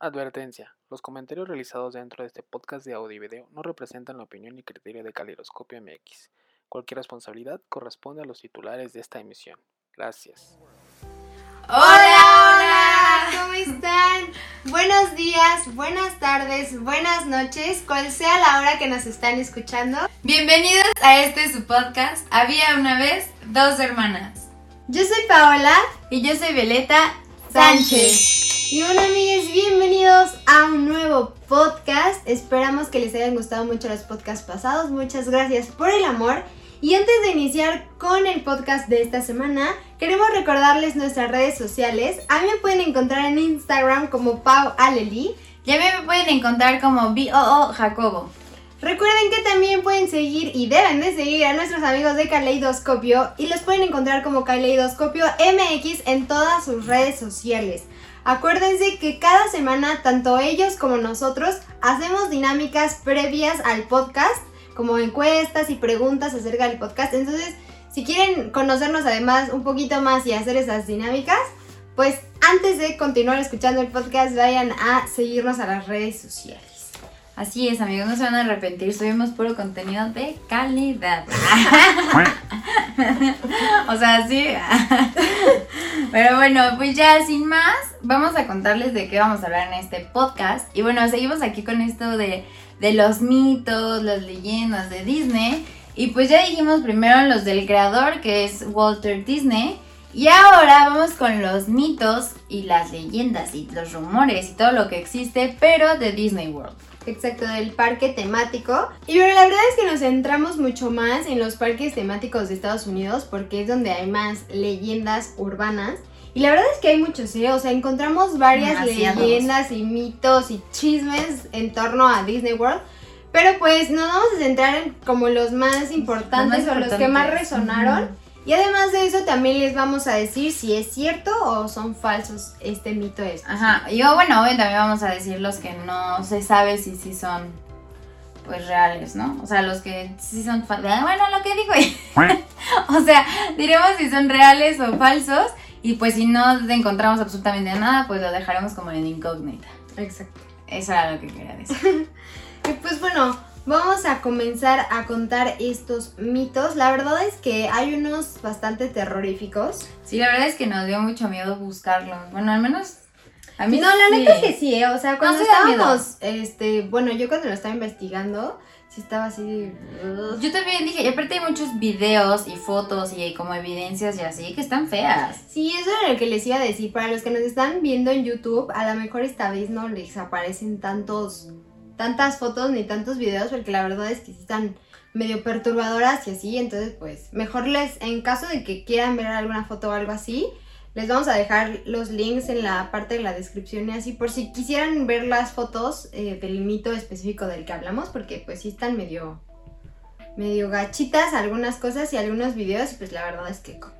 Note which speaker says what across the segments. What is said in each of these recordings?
Speaker 1: Advertencia. Los comentarios realizados dentro de este podcast de audio y video no representan la opinión ni criterio de Caliroscopio MX. Cualquier responsabilidad corresponde a los titulares de esta emisión. Gracias.
Speaker 2: Hola, hola, ¿cómo están? Buenos días, buenas tardes, buenas noches, cual sea la hora que nos están escuchando.
Speaker 3: Bienvenidos a este su podcast. Había una vez dos hermanas.
Speaker 2: Yo soy Paola
Speaker 3: Y yo soy Violeta
Speaker 2: Sánchez. Y bueno, amigues, bienvenidos a un nuevo podcast. Esperamos que les hayan gustado mucho los podcasts pasados. Muchas gracias por el amor. Y antes de iniciar con el podcast de esta semana, queremos recordarles nuestras redes sociales. A mí me pueden encontrar en Instagram como Pau Aleli.
Speaker 3: Y a mí me pueden encontrar como BOO Jacobo.
Speaker 2: Recuerden que también pueden seguir y deben de seguir a nuestros amigos de Caleidoscopio y los pueden encontrar como Caleidoscopio MX en todas sus redes sociales. Acuérdense que cada semana tanto ellos como nosotros hacemos dinámicas previas al podcast, como encuestas y preguntas acerca del podcast. Entonces, si quieren conocernos además un poquito más y hacer esas dinámicas, pues antes de continuar escuchando el podcast, vayan a seguirnos a las redes sociales.
Speaker 3: Así es, amigos, no se van a arrepentir. Subimos puro contenido de calidad. o sea, sí. Pero bueno, pues ya sin más, vamos a contarles de qué vamos a hablar en este podcast. Y bueno, seguimos aquí con esto de, de los mitos, las leyendas de Disney. Y pues ya dijimos primero los del creador, que es Walter Disney. Y ahora vamos con los mitos y las leyendas y los rumores y todo lo que existe, pero de Disney World.
Speaker 2: Exacto, del parque temático. Y bueno, la verdad es que nos centramos mucho más en los parques temáticos de Estados Unidos porque es donde hay más leyendas urbanas. Y la verdad es que hay muchos, ¿eh? O sea, encontramos varias
Speaker 3: Demasiados.
Speaker 2: leyendas y mitos y chismes en torno a Disney World. Pero pues nos vamos a centrar en como los más importantes
Speaker 3: Los más
Speaker 2: o los que más
Speaker 3: importantes.
Speaker 2: resonaron. Y además de eso también les vamos a decir si es cierto o son falsos este mito es.
Speaker 3: Ajá, yo, bueno, hoy también vamos a decir los que no se sabe si sí son, pues, reales, ¿no? O sea, los que sí son, fa- bueno, lo que digo, o sea, diremos si son reales o falsos, y pues si no encontramos absolutamente nada, pues lo dejaremos como en incógnita.
Speaker 2: Exacto.
Speaker 3: Eso era lo que quería decir.
Speaker 2: Y pues bueno, vamos a comenzar a contar estos mitos. La verdad es que hay unos bastante terroríficos.
Speaker 3: Sí, la verdad es que nos dio mucho miedo buscarlos, bueno, al menos a mí
Speaker 2: no, la
Speaker 3: sí.
Speaker 2: neta es que sí, ¿eh? o sea, cuando estábamos, este, bueno, yo cuando lo estaba investigando, sí estaba así. ugh.
Speaker 3: Yo también dije, y aparte hay muchos videos y fotos y como evidencias y así que están feas.
Speaker 2: Sí, eso era lo que les iba a decir. Para los que nos están viendo en YouTube, a lo mejor esta vez no les aparecen tantos, tantas fotos ni tantos videos, porque la verdad es que sí están medio perturbadoras y así. Entonces, pues, mejor les, en caso de que quieran ver alguna foto o algo así, les vamos a dejar los links en la parte de la descripción y así, por si quisieran ver las fotos eh, del mito específico del que hablamos, porque pues sí están medio, medio gachitas algunas cosas y algunos videos, y pues la verdad es que, pues.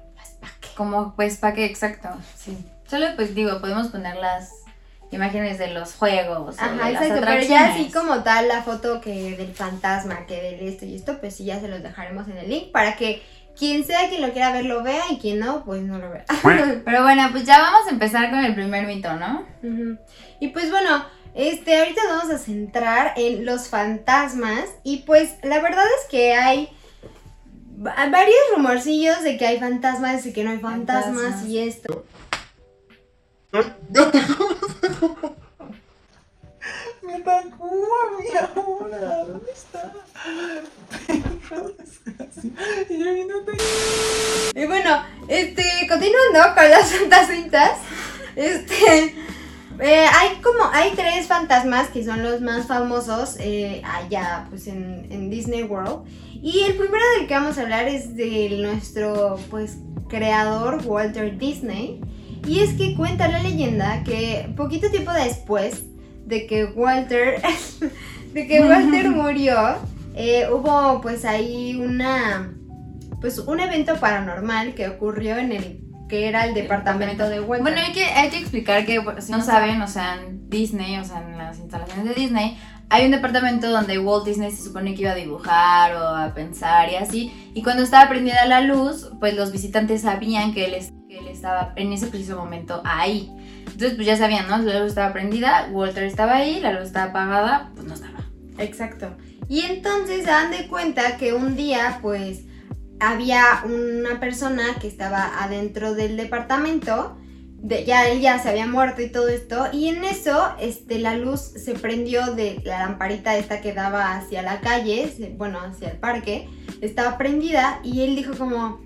Speaker 3: Como pues para qué exacto, sí. Solo pues digo, podemos poner las imágenes de los juegos. o
Speaker 2: Ajá,
Speaker 3: de las
Speaker 2: exacto, pero ya así como tal la foto que del fantasma, que del esto y esto, pues sí ya se los dejaremos en el link para que quien sea quien lo quiera ver lo vea y quien no, pues no lo vea.
Speaker 3: Pero bueno, pues ya vamos a empezar con el primer mito, ¿no?
Speaker 2: Y pues bueno, este, ahorita nos vamos a centrar en los fantasmas y pues la verdad es que hay va- varios rumorcillos de que hay fantasmas y que no hay fantasmas,
Speaker 3: Fantasmas.
Speaker 2: y esto.
Speaker 4: Me atacó a mi ahora. ¿Dónde está? Y yo viéndote.
Speaker 2: Y bueno, este, continuando con las fantasmitas, este, eh, hay como, hay tres fantasmas que son los más famosos eh, allá, pues en, en Disney World. Y el primero del que vamos a hablar es de nuestro, pues, creador, Walter Disney. Y es que cuenta la leyenda que poquito tiempo después de que Walter, de que Walter murió, eh, hubo pues ahí una, pues un evento paranormal que ocurrió en el que era el departamento de Walter.
Speaker 3: Bueno, hay que, hay que explicar que, bueno, si no saben, o sea, en Disney, o sea, en las instalaciones de Disney, hay un departamento donde Walt Disney se supone que iba a dibujar o a pensar y así. Y cuando estaba prendida la luz, pues los visitantes sabían que él, estaba en ese preciso momento ahí. Entonces, pues ya sabían, ¿no? La luz estaba prendida, Walter estaba ahí, la luz estaba apagada, pues no estaba.
Speaker 2: Exacto. Y entonces se dan de cuenta que un día, pues, había una persona que estaba adentro del departamento. De, ya él ya se había muerto y todo esto. Y en eso, este, la luz se prendió de la lamparita esta que daba hacia la calle, bueno, hacia el parque. Estaba prendida y él dijo como,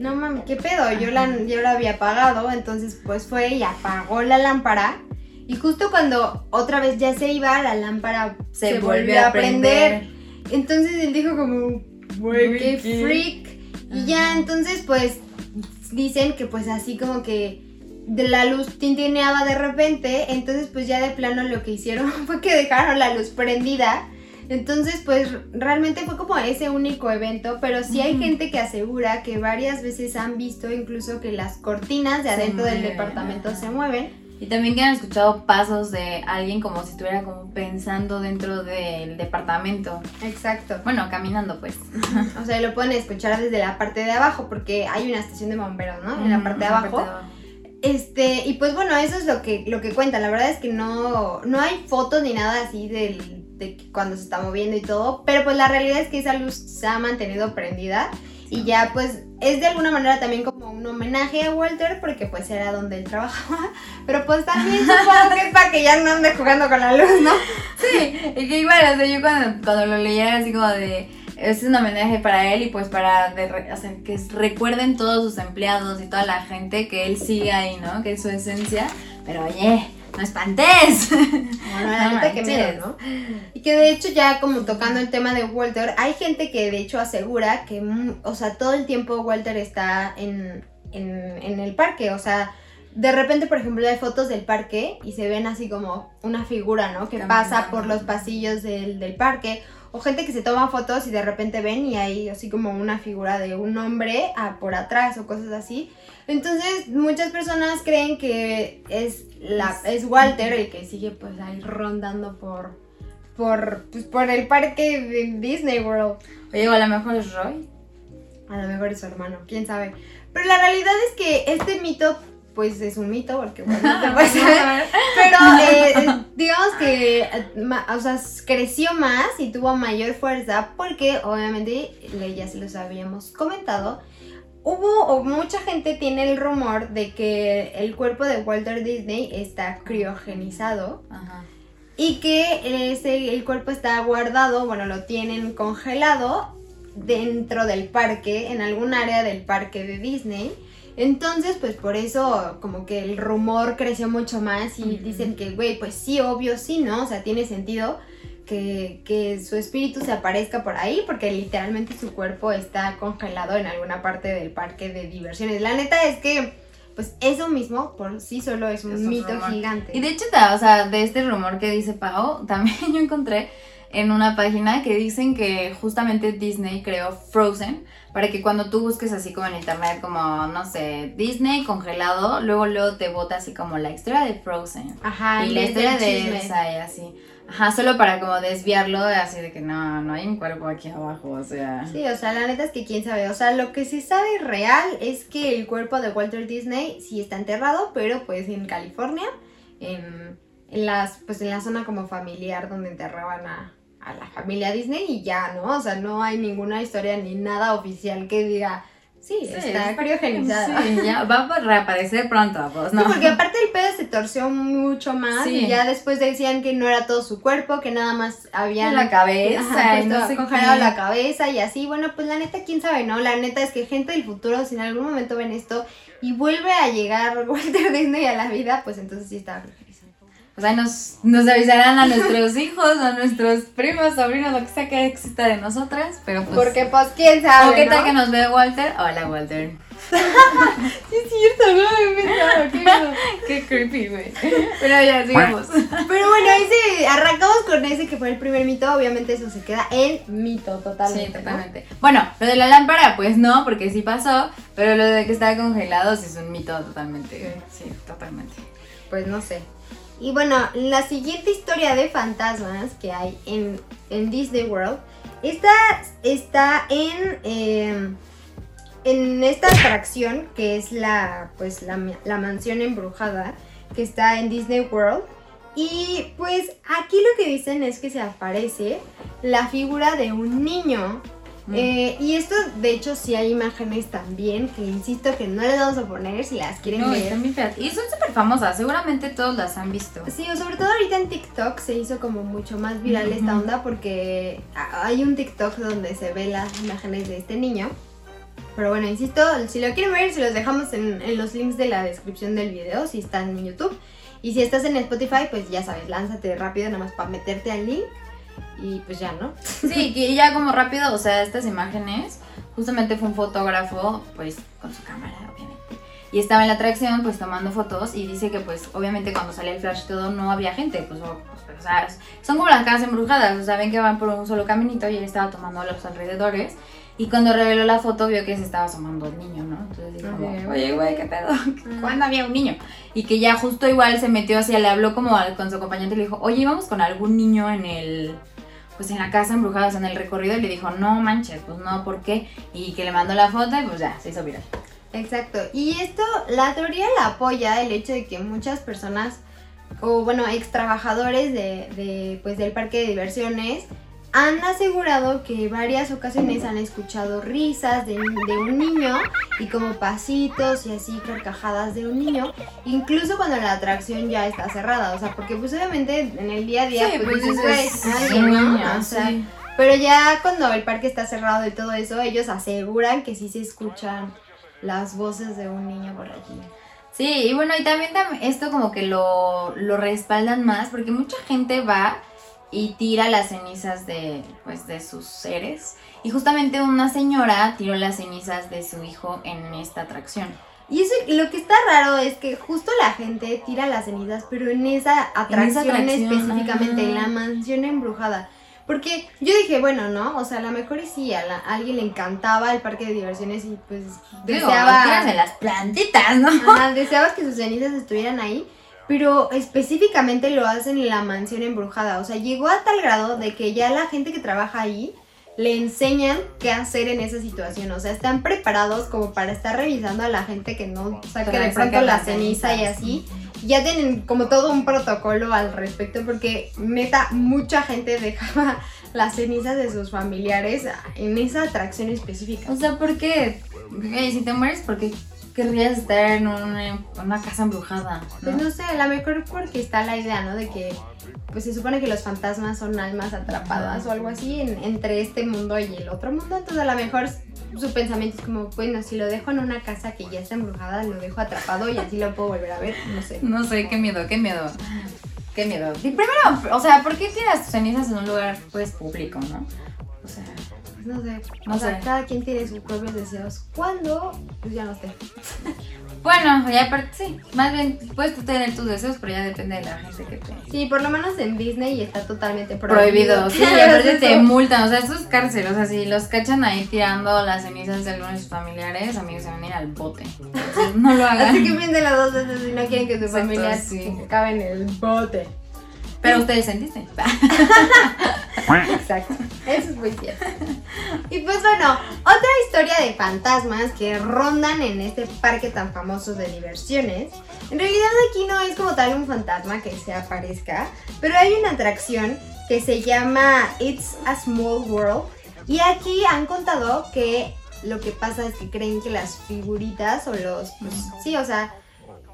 Speaker 2: no mami, ¿qué pedo? Yo la, yo la había apagado. Entonces, pues fue y apagó la lámpara. Y justo cuando otra vez ya se iba, la lámpara se, volvió a prender. Entonces él dijo como, güey, ¿qué? freak. Y ya entonces pues dicen que pues así como que de la luz tintineaba de repente, entonces pues ya de plano lo que hicieron fue que dejaron la luz prendida. Entonces pues realmente fue como ese único evento, pero sí hay gente que asegura que varias veces han visto incluso que las cortinas de adentro del departamento se mueven.
Speaker 3: Y también que han escuchado pasos de alguien como si estuviera como pensando dentro del departamento.
Speaker 2: Exacto.
Speaker 3: Bueno, caminando pues.
Speaker 2: O sea, lo pueden escuchar desde la parte de abajo porque hay una estación de bomberos, ¿no? En la parte de abajo. Este, y pues bueno, eso es lo que, lo que cuenta. La verdad es que no, no hay fotos ni nada así del, de cuando se está moviendo y todo. Pero pues la realidad es que esa luz se ha mantenido prendida. Y ya pues es de alguna manera también como un homenaje a Walter porque pues era donde él trabajaba. Pero pues también supongo que es para que ya no ande jugando con la luz, ¿no?
Speaker 3: Sí, y que igual, o sea, yo cuando, cuando lo leía así como de, es un homenaje para él y pues para, de o sea, que recuerden todos sus empleados y toda la gente que él sigue ahí, ¿no? Que es su esencia. Pero oye, no espantes. No
Speaker 2: que miedo, ¿no? Y que de hecho ya como tocando el tema de Walter, hay gente que de hecho asegura que, mm, o sea, todo el tiempo Walter está en, en, en el parque, o sea, de repente, por ejemplo, hay fotos del parque y se ven así como una figura, ¿no? Que
Speaker 3: Caminando.
Speaker 2: pasa por los pasillos del, del parque. O gente que se toma fotos y de repente ven y hay así como una figura de un hombre ah, por atrás o cosas así. Entonces, muchas personas creen que es, la, es Walter el que sigue pues ahí rondando por, por, pues, por el parque de Disney World.
Speaker 3: Oye, o a lo mejor es Roy.
Speaker 2: A lo mejor es su hermano, quién sabe. Pero la realidad es que este mito, pues es un mito, porque bueno, no puede. Pero eh, digamos que o sea, creció más y tuvo mayor fuerza porque obviamente, ya se los habíamos comentado, hubo o mucha gente tiene el rumor de que el cuerpo de Walter Disney está criogenizado
Speaker 3: Ajá.
Speaker 2: y que ese, el cuerpo está guardado, bueno, lo tienen congelado dentro del parque, en algún área del parque de Disney. Entonces, pues por eso como que el rumor creció mucho más y dicen que, güey, pues sí, obvio, sí, ¿no? O sea, tiene sentido que, que su espíritu se aparezca por ahí porque literalmente su cuerpo está congelado en alguna parte del parque de diversiones. La neta es que, pues eso mismo por sí solo es un mito
Speaker 3: rumor.
Speaker 2: gigante.
Speaker 3: Y de hecho, o sea, de este rumor que dice Pau, también yo encontré en una página que dicen que justamente Disney creó Frozen para que cuando tú busques así como en internet, como, no sé, Disney congelado, luego luego te bota así como la historia de Frozen.
Speaker 2: Ajá,
Speaker 3: y la historia de. Elsa y así. Ajá, solo para como desviarlo, así de que no, no hay un cuerpo aquí abajo, o sea.
Speaker 2: Sí, o sea, la neta es que quién sabe. O sea, lo que se sabe real es que el cuerpo de Walter Disney sí está enterrado, pero pues en California, en, en las, pues en la zona como familiar donde enterraban a, a la familia Disney y ya, ¿no? O sea, no hay ninguna historia ni nada oficial que diga, sí,
Speaker 3: Sí,
Speaker 2: está
Speaker 3: es-
Speaker 2: criogenizada.
Speaker 3: Sí, ya va a reaparecer pronto, pues, ¿no?
Speaker 2: Sí, porque aparte el pedo se torció mucho más
Speaker 3: Sí.
Speaker 2: y ya después decían que no era todo su cuerpo, que nada más habían
Speaker 3: la cabeza,
Speaker 2: Ajá,
Speaker 3: no sé
Speaker 2: congelado
Speaker 3: qué.
Speaker 2: la cabeza y así. Bueno, pues la neta, quién sabe, ¿no? La neta es que gente del futuro, si en algún momento ven esto y vuelve a llegar Walter Disney a la vida, pues entonces sí está.
Speaker 3: O sea, nos, nos avisarán a nuestros hijos, a nuestros primos, sobrinos, lo que sea que exista de nosotras, pero pues...
Speaker 2: Porque, pues, quién sabe.
Speaker 3: ¿O qué tal
Speaker 2: ¿no?
Speaker 3: que nos ve Walter? Hola, Walter.
Speaker 2: Sí, es cierto, no me he pensado, qué
Speaker 3: creepy, güey. Pero ya, sigamos.
Speaker 2: Pero bueno, ese, arrancamos con ese que fue el primer mito. Obviamente, eso se queda en mito totalmente.
Speaker 3: Sí,
Speaker 2: ¿no?
Speaker 3: totalmente. Bueno, lo de la lámpara, pues no, porque sí pasó, pero lo de que estaba congelado sí es un mito totalmente. Sí, totalmente.
Speaker 2: Pues no sé. Y bueno, la siguiente historia de fantasmas que hay en, en Disney World, esta está en, eh, en esta atracción, que es la, pues, la, la mansión embrujada, que está en Disney World, y pues aquí lo que dicen es que se aparece la figura de un niño.
Speaker 3: Mm.
Speaker 2: Eh, y esto, de hecho, sí hay imágenes también que insisto que no les vamos a poner si las quieren
Speaker 3: No,
Speaker 2: ver.
Speaker 3: están bien feas. Y son súper famosas, seguramente todos las han visto.
Speaker 2: Sí, o sobre todo ahorita en TikTok se hizo como mucho más viral esta onda porque hay un TikTok donde se ve las imágenes de este niño. Pero bueno, insisto, si lo quieren ver, se los dejamos en, en los links de la descripción del video, si están en YouTube. Y si estás en Spotify, pues ya sabes, lánzate rápido nada más para meterte al link. Y pues ya, ¿no?
Speaker 3: Sí, que ya como rápido, o sea, estas imágenes, justamente fue un fotógrafo, pues, con su cámara, obviamente. Y estaba en la atracción, pues, tomando fotos y dice que, pues, obviamente cuando salía el flash y todo, no había gente, pues, o, pues, o sea, son como las casas embrujadas, o sea, ven que van por un solo caminito y él estaba tomando a los alrededores. Y cuando reveló la foto vio que se estaba asomando el niño, ¿no? Entonces dijo,
Speaker 2: Ok.
Speaker 3: oye, güey, ¿qué pedo? ¿Cuándo había un niño? Y que ya justo igual se metió hacia, le habló como al- con su acompañante y le dijo, oye, íbamos con algún niño en el, pues en la casa embrujada, en el recorrido, y le dijo, no manches, pues no, ¿por qué? Y que le mandó la foto y pues ya, se hizo viral.
Speaker 2: Exacto. Y esto, la teoría la apoya el hecho de que muchas personas, o bueno, ex trabajadores de, de, pues, del parque de diversiones, han asegurado que varias ocasiones han escuchado risas de, de un niño y como pasitos y así carcajadas de un niño, incluso cuando la atracción ya está cerrada, o sea, porque pues obviamente en el día a día pues, dices, "Güey,
Speaker 3: es
Speaker 2: alguien, ¿no?". O sea,
Speaker 3: sí.
Speaker 2: pero ya cuando el parque está cerrado y todo eso, ellos aseguran que sí se escuchan las voces de un niño por allí.
Speaker 3: Sí, y bueno, y también tam- esto como que lo, lo respaldan más, porque mucha gente va y tira las cenizas de, pues, de sus seres. Y justamente una señora tiró las cenizas de su hijo en esta atracción.
Speaker 2: Y eso, lo que está raro es que justo la gente tira las cenizas, pero en esa atracción,
Speaker 3: atracción,
Speaker 2: específicamente, en la mansión embrujada. Porque yo dije, bueno, ¿no? O sea, a lo mejor sí, a, la- a alguien le encantaba el parque de diversiones y pues
Speaker 3: Digo,
Speaker 2: deseaba...
Speaker 3: en las plantitas, ¿no?
Speaker 2: Ajá, deseabas que sus cenizas estuvieran ahí, pero específicamente lo hacen en la mansión embrujada. O sea, llegó a tal grado de que ya la gente que trabaja ahí le enseñan qué hacer en esa situación. O sea, están preparados como para estar revisando a la gente que no saque de pronto la
Speaker 3: las
Speaker 2: ceniza y así. Ya tienen como todo un protocolo al respecto porque neta mucha gente dejaba las cenizas de sus familiares en esa atracción específica.
Speaker 3: O sea, ¿por qué? Güey, si te mueres, ¿por qué querrías estar en una, una casa embrujada?
Speaker 2: Pues
Speaker 3: ¿no?
Speaker 2: no sé, a lo mejor porque está la idea, ¿no? De que pues se supone que los fantasmas son almas atrapadas o algo así en- entre este mundo y el otro mundo. Entonces a lo mejor su pensamiento es como, bueno, si lo dejo en una casa que ya está embrujada, lo dejo atrapado y así lo puedo volver a ver, no sé.
Speaker 3: No sé, qué miedo, qué miedo. Qué miedo. Y primero, o sea, ¿por qué tiras tus cenizas en un lugar, pues, público, no? O sea,
Speaker 2: Pues no sé,
Speaker 3: No
Speaker 2: o sea, cada quien tiene sus propios deseos. ¿Cuándo? Pues ya no sé.
Speaker 3: bueno, ya aparte, sí. Más bien, puedes tú tener tus deseos, pero ya depende de la gente que te...
Speaker 2: Sí, por lo menos en Disney está totalmente prohibido.
Speaker 3: Prohibido, sí, y aparte te multan, o sea, esto es cárcel, o sea, si los cachan ahí tirando las cenizas de algunos de sus familiares, amigos, se van a ir al bote. Entonces, no lo hagan.
Speaker 2: Así que piénsenlo dos veces si no quieren que
Speaker 3: Exacto,
Speaker 2: familia
Speaker 3: sí.
Speaker 2: acabe en el bote.
Speaker 3: Pero ustedes sentiste.
Speaker 2: Exacto, eso es muy cierto. Y pues bueno, otra historia de fantasmas que rondan en este parque tan famoso de diversiones. En realidad aquí no es como tal un fantasma que se aparezca, pero hay una atracción que se llama It's a Small World. Y aquí han contado que lo que pasa es que creen que las figuritas o los, pues sí, o sea,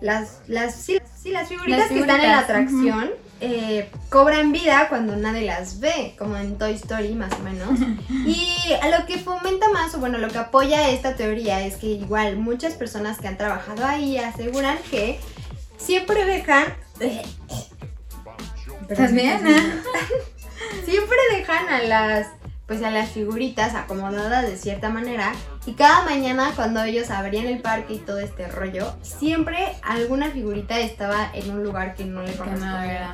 Speaker 2: las, las, sí, sí, las figuritas
Speaker 3: Las
Speaker 2: que están en la atracción eh, cobran vida cuando nadie las ve, como en Toy Story más o menos. Y a lo que fomenta más, o bueno, lo que apoya esta teoría es que igual muchas personas que han trabajado ahí aseguran que siempre dejan...
Speaker 3: ¿Estás bien?
Speaker 2: siempre dejan a las pues a las figuritas acomodadas de cierta manera y cada mañana cuando ellos abrían el parque y todo este rollo siempre alguna figurita estaba en un lugar que no le correspondía.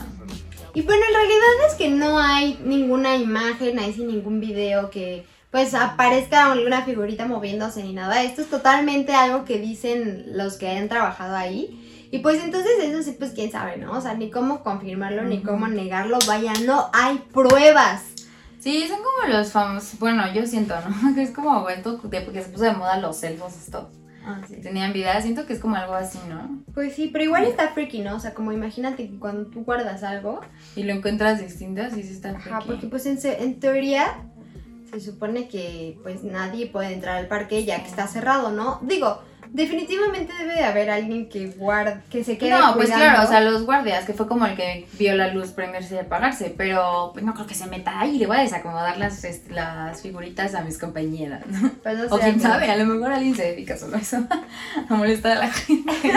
Speaker 2: y bueno en realidad es que no hay ninguna imagen ahí sin ningún video que pues aparezca alguna figurita moviéndose ni nada. Esto es totalmente algo que dicen los que hayan trabajado ahí. Y pues entonces eso sí pues quién sabe no o sea ni cómo confirmarlo ni cómo negarlo. Vaya no hay pruebas
Speaker 3: Sí, son como los famosos. Bueno, yo siento, ¿no? Que es como de, porque se puso de moda los elfos estos.
Speaker 2: Ah, sí.
Speaker 3: Tenían vida, siento que es como algo así, ¿no?
Speaker 2: Pues sí, pero igual está freaky, ¿no? O sea, como imagínate que cuando tú guardas algo,
Speaker 3: Y lo encuentras distinto, sí, sí está
Speaker 2: ajá,
Speaker 3: freaky.
Speaker 2: porque pues en, en teoría se supone que pues nadie puede entrar al parque ya que está cerrado, ¿no? Digo, definitivamente debe de haber alguien que guarde, que se quede
Speaker 3: No, pues claro, o sea, los guardias, que fue como el que vio la luz prenderse y apagarse, pero pues no creo que se meta ahí le voy a desacomodar las, este, las figuritas a mis compañeras.
Speaker 2: Pues no
Speaker 3: O
Speaker 2: sé,
Speaker 3: quién sabe, a lo mejor alguien se dedica solo a eso, a molestar a la gente.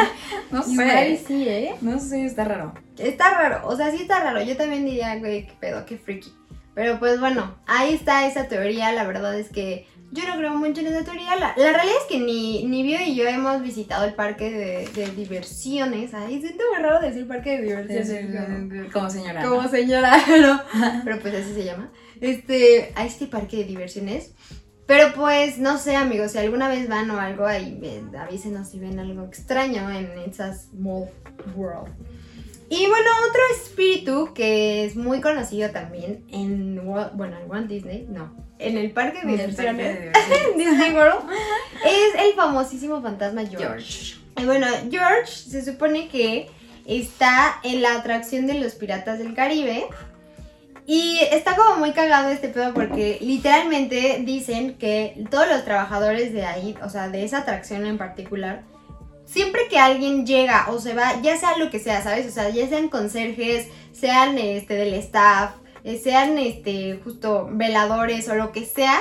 Speaker 3: No
Speaker 2: Igual
Speaker 3: sé,
Speaker 2: sí, ¿eh?
Speaker 3: no sé, está raro.
Speaker 2: Está raro, o sea, sí está raro. Yo también diría, güey, qué pedo, qué freaky. Pero pues bueno, ahí está esa teoría. La verdad es que yo no creo mucho en esa teoría. La, la realidad es que ni, ni Bio y yo hemos visitado el parque de, de diversiones. Ay, siento muy raro decir parque de diversiones.
Speaker 3: Como señora. ¿no?
Speaker 2: Como señora, pero, pero pues así se llama. Este, a este parque de diversiones. Pero pues, no sé, amigos, si alguna vez van o algo, ahí avísenos si ven algo extraño en esas Small World. Y bueno, otro espíritu que es muy conocido también en, bueno, en Walt Disney, no, en el parque de diversiones, Disney World, es el famosísimo fantasma George.
Speaker 3: George.
Speaker 2: Y bueno, George se supone que está en la atracción de los piratas del Caribe. Y está como muy cagado este pedo porque literalmente dicen que todos los trabajadores de ahí, o sea, de esa atracción en particular, siempre que alguien llega o se va, ya sea lo que sea, ¿sabes? O sea, ya sean conserjes, sean este del staff, eh, sean este justo veladores o lo que sea,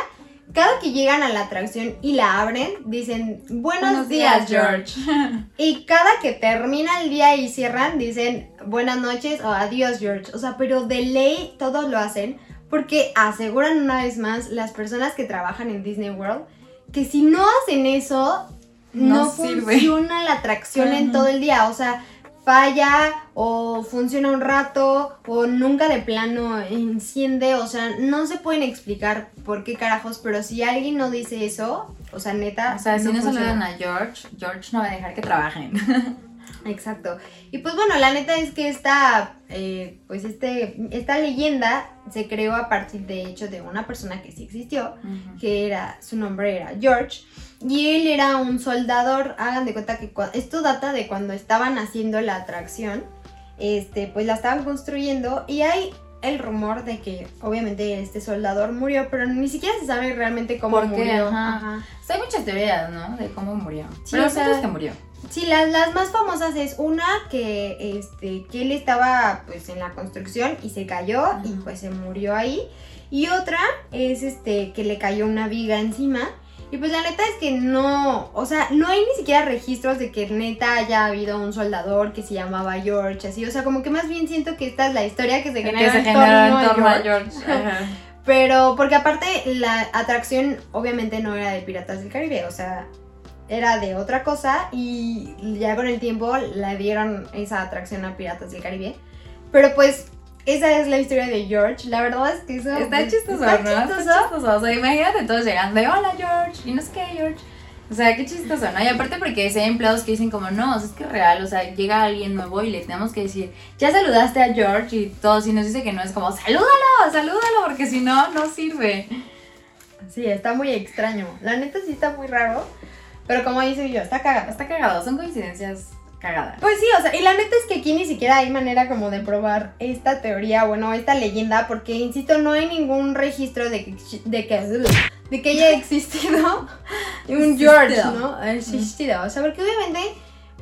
Speaker 2: cada que llegan a la atracción y la abren, dicen buenos, días, George. Y cada que termina el día y cierran, dicen buenas noches o adiós, George. O sea, pero de ley todos lo hacen porque aseguran una vez más las personas que trabajan en Disney World que si no hacen eso, no, funciona la atracción en todo el día. O sea, falla o funciona un rato o nunca de plano enciende. O sea, no se pueden explicar por qué carajos, pero si alguien no dice eso, o sea, neta.
Speaker 3: O sea, si no saludan a George, George no va a dejar que trabajen.
Speaker 2: Exacto. Y pues bueno, la neta es que esta, eh, pues este, esta leyenda se creó a partir de hecho de una persona que sí existió, que era, su nombre era George, y él era un soldador, hagan de cuenta que esto data de cuando estaban haciendo la atracción, este, pues la estaban construyendo y hay el rumor de que obviamente este soldador murió, pero ni siquiera se sabe realmente cómo
Speaker 3: ¿Por qué?
Speaker 2: murió.
Speaker 3: Ajá.
Speaker 2: Ajá.
Speaker 3: O sea, hay muchas teorías, ¿no? De cómo murió.
Speaker 2: Sí,
Speaker 3: Pero
Speaker 2: o sea-
Speaker 3: que murió.
Speaker 2: Sí, las, las más famosas es una que, este, que él estaba pues en la construcción y se cayó y pues se murió ahí. Y otra es este que le cayó una viga encima. Y pues la neta es que no, o sea, no hay ni siquiera registros de que neta haya habido un soldador que se llamaba George, así. O sea, como que más bien siento que esta es la historia que se
Speaker 3: Que
Speaker 2: genera
Speaker 3: se
Speaker 2: en
Speaker 3: generó
Speaker 2: torno
Speaker 3: en
Speaker 2: a
Speaker 3: torno a
Speaker 2: George.
Speaker 3: George. Ajá.
Speaker 2: Pero, porque aparte la atracción obviamente no era de Piratas del Caribe, o sea, era de otra cosa y ya con el tiempo le dieron esa atracción a Piratas del Caribe. Pero pues, esa es la historia de George. La verdad es que eso...
Speaker 3: Está
Speaker 2: pues,
Speaker 3: chistoso,
Speaker 2: está
Speaker 3: ¿no?
Speaker 2: chistoso.
Speaker 3: Está chistoso. O sea, imagínate todos llegando de hola George. Y no sé qué, George. O sea, qué chistoso, ¿no? Y aparte porque si hay empleados que dicen como, no, o sea, es que es real, o sea, llega alguien nuevo y le tenemos que decir, ya saludaste a George y todo, si nos dice que no, es como, salúdalo, salúdalo, porque si no, no sirve.
Speaker 2: Sí, está muy extraño. La neta sí está muy raro. Pero como dice yo, está cagado.
Speaker 3: Está cagado, son coincidencias cagadas.
Speaker 2: Pues sí, o sea, y la neta es que aquí ni siquiera hay manera como de probar esta teoría, bueno, esta leyenda, porque, insisto, no hay ningún registro de que, de que, de que haya existido un George. ¿no? Existido, o sea, porque obviamente,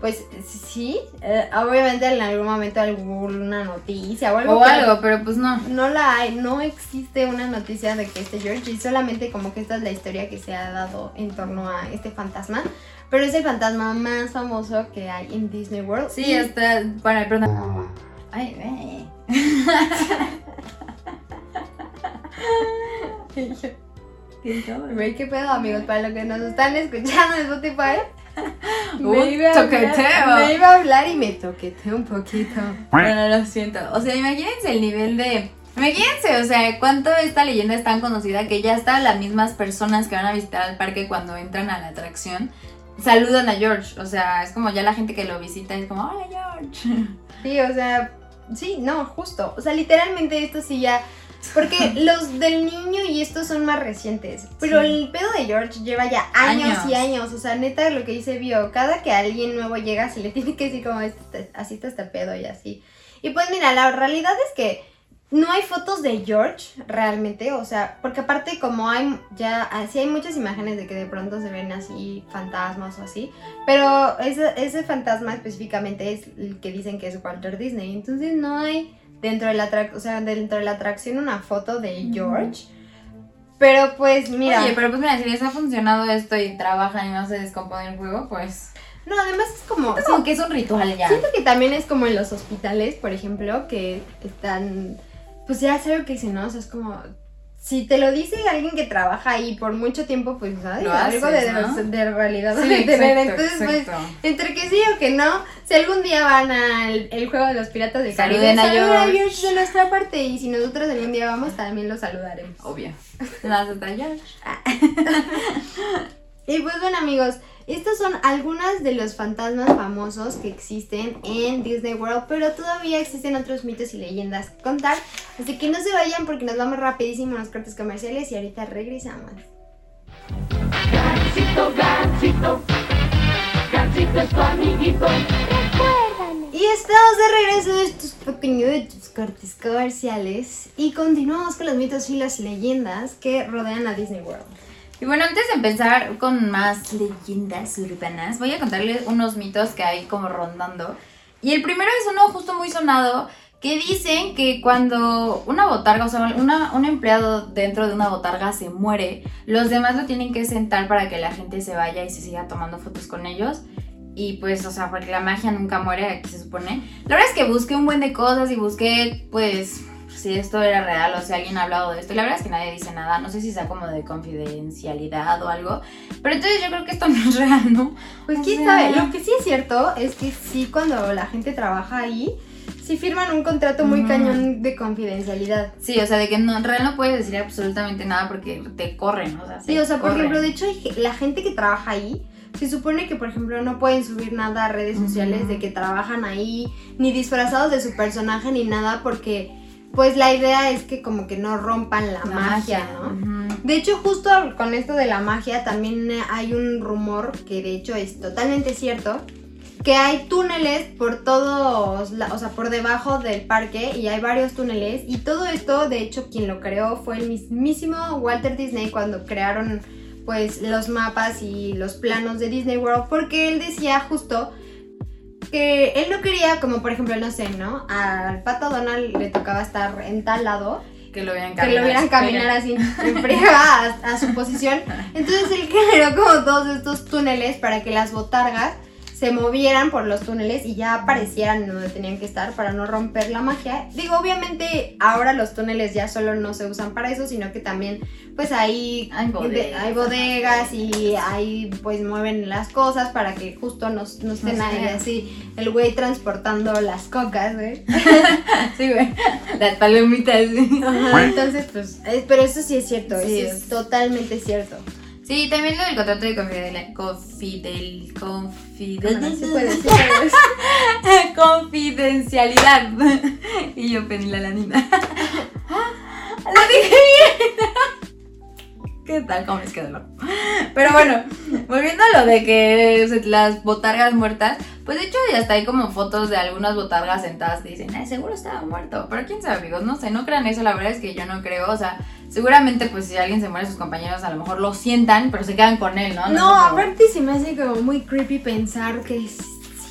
Speaker 2: pues sí, eh, obviamente en algún momento alguna noticia o algo.
Speaker 3: O
Speaker 2: pero
Speaker 3: algo, pero pues no.
Speaker 2: No la hay, no existe una noticia de que este George y solamente como que esta es la historia que se ha dado en torno a este fantasma. Pero es el fantasma más famoso que hay en Disney World.
Speaker 3: Sí,
Speaker 2: Y-
Speaker 3: está, bueno, perdón. Ay, eh.
Speaker 2: Güey, qué pedo, amigos, para los que nos están escuchando en Spotify.
Speaker 3: Un
Speaker 2: iba a hablar-
Speaker 3: toqueteo.
Speaker 2: me iba a hablar y me toqueteé un poquito.
Speaker 3: Bueno, lo siento. O sea, imagínense el nivel de. Imagínense, o sea, cuánto esta leyenda es tan conocida que ya hasta las mismas personas que van a visitar al parque cuando entran a la atracción saludan a George. O sea, es como ya la gente que lo visita es como, hola George.
Speaker 2: Sí, o sea, sí, no, justo. O sea, literalmente esto sí ya Porque los del niño y estos son más recientes. Pero
Speaker 3: Sí.
Speaker 2: el pedo de George lleva ya años,
Speaker 3: Años.
Speaker 2: y años. O sea, neta, lo que dice Bio, cada que alguien nuevo llega, se le tiene que decir como "Este- así está este pedo y así. Y pues mira, la realidad es que no hay fotos de George realmente. O sea, porque aparte, como hay ya, así hay muchas imágenes de que de pronto se ven así fantasmas o así. Pero ese, ese fantasma específicamente es el que dicen que es Walter Disney. Entonces no hay dentro de la, o sea, dentro de la atracción una foto de George. Pero pues mira,
Speaker 3: Oye, pero pues mira, si les ha funcionado esto y trabajan y no se descompone el juego, pues.
Speaker 2: no, además es como...
Speaker 3: Es como que es un ritual ya.
Speaker 2: Siento que también es como en los hospitales, por ejemplo, que están, pues ya sé lo que dicen, ¿no? O sea, es como, si te lo dice alguien que trabaja ahí por mucho tiempo, pues.
Speaker 3: Lo
Speaker 2: algo
Speaker 3: haces,
Speaker 2: de,
Speaker 3: ¿no?
Speaker 2: de realidad
Speaker 3: Sí,
Speaker 2: debe tener.
Speaker 3: exacto,
Speaker 2: Entonces, pues, entre que sí o que no, si algún día van al el juego de los piratas del Caribe,
Speaker 3: Saluden a
Speaker 2: a
Speaker 3: George.
Speaker 2: De nuestra parte y si nosotros algún día vamos, también lo saludaremos.
Speaker 3: Obvio. Las detalles.
Speaker 2: Y pues bueno amigos, estos son algunas de los fantasmas famosos que existen en Disney World, pero todavía existen otros mitos y leyendas que contar. Así que no se vayan porque nos vamos rapidísimo a los cortes comerciales y ahorita regresamos. Y estamos de regreso de estos pequeños cortes comerciales y continuamos con los mitos, filas y leyendas que rodean a Disney World.
Speaker 3: Y bueno, antes de empezar con más leyendas urbanas, voy a contarles unos mitos que hay como rondando. Y el primero es uno justo muy sonado que dicen que cuando una botarga, o sea, una- un empleado dentro de una botarga se muere, los demás lo tienen que sentar para que la gente se vaya y se siga tomando fotos con ellos. Y pues, o sea, porque la magia nunca muere, aquí se supone. La verdad es que busqué un buen de cosas y busqué, pues, si esto era real o si alguien ha hablado de esto. Y la verdad es que nadie dice nada. No sé si sea como de confidencialidad o algo. Pero entonces yo creo que esto no es real, ¿no?
Speaker 2: Pues
Speaker 3: O
Speaker 2: quién
Speaker 3: sea-
Speaker 2: sabe, lo que sí es cierto es que sí cuando la gente trabaja ahí, sí firman un contrato muy
Speaker 3: Mm.
Speaker 2: cañón de confidencialidad.
Speaker 3: Sí, o sea, de que no, en realidad no puedes decir absolutamente nada porque te corren, o sea,
Speaker 2: Sí, o sea, por
Speaker 3: corren.
Speaker 2: ejemplo, de hecho la gente que trabaja ahí, se supone que por ejemplo no pueden subir nada a redes sociales
Speaker 3: Ujú.
Speaker 2: de que trabajan ahí, ni disfrazados de su personaje ni nada, porque pues la idea es que como que no rompan la,
Speaker 3: La
Speaker 2: magia, ¿no? De hecho, justo con esto de la magia, también eh, hay un rumor que de hecho es totalmente cierto, que hay túneles por todos, o sea, por debajo del parque y hay varios túneles y todo esto, de hecho, quien lo creó fue el mismísimo Walter Disney cuando crearon pues los mapas y los planos de Disney World, porque él decía justo que él no quería, como por ejemplo, no sé, ¿no? Al pato Donald le tocaba estar en tal lado
Speaker 3: Que lo vieran
Speaker 2: que lo vieran caminar así en a, a su posición. Entonces él generó como todos estos túneles para que las botargas se movieran por los túneles y ya aparecieran donde tenían que estar para no romper la magia. Digo, obviamente ahora los túneles ya solo no se usan para eso, sino que también pues hay,
Speaker 3: Hay bodegas.
Speaker 2: hay bodegas y ahí pues mueven las cosas para que justo no, no estén
Speaker 3: No
Speaker 2: ahí así el güey transportando las cocas, güey.
Speaker 3: Sí, güey. Las palomitas.
Speaker 2: Ajá, entonces, pues, es- pero eso sí es cierto,
Speaker 3: Sí,
Speaker 2: es- totalmente cierto.
Speaker 3: Sí, también lo del contrato de confidel... Confidel... Confidel...
Speaker 2: Bueno, sí puedes, sí puedes.
Speaker 3: Confidencialidad. y yo pedí la lanina. Lo dije bien. ¿Qué tal? ¿Cómo les quedó? Pero bueno, volviendo a lo de que las botargas muertas, pues de hecho ya hasta hay como fotos de algunas botargas sentadas que dicen, ay, seguro estaba muerto. Pero quién sabe, amigos, no sé, no crean eso, la verdad es que yo no creo, o sea, seguramente pues si alguien se muere, sus compañeros a lo mejor lo sientan, pero se quedan con él, ¿no?
Speaker 2: No,
Speaker 3: como-
Speaker 2: aparte se me hace como muy creepy pensar que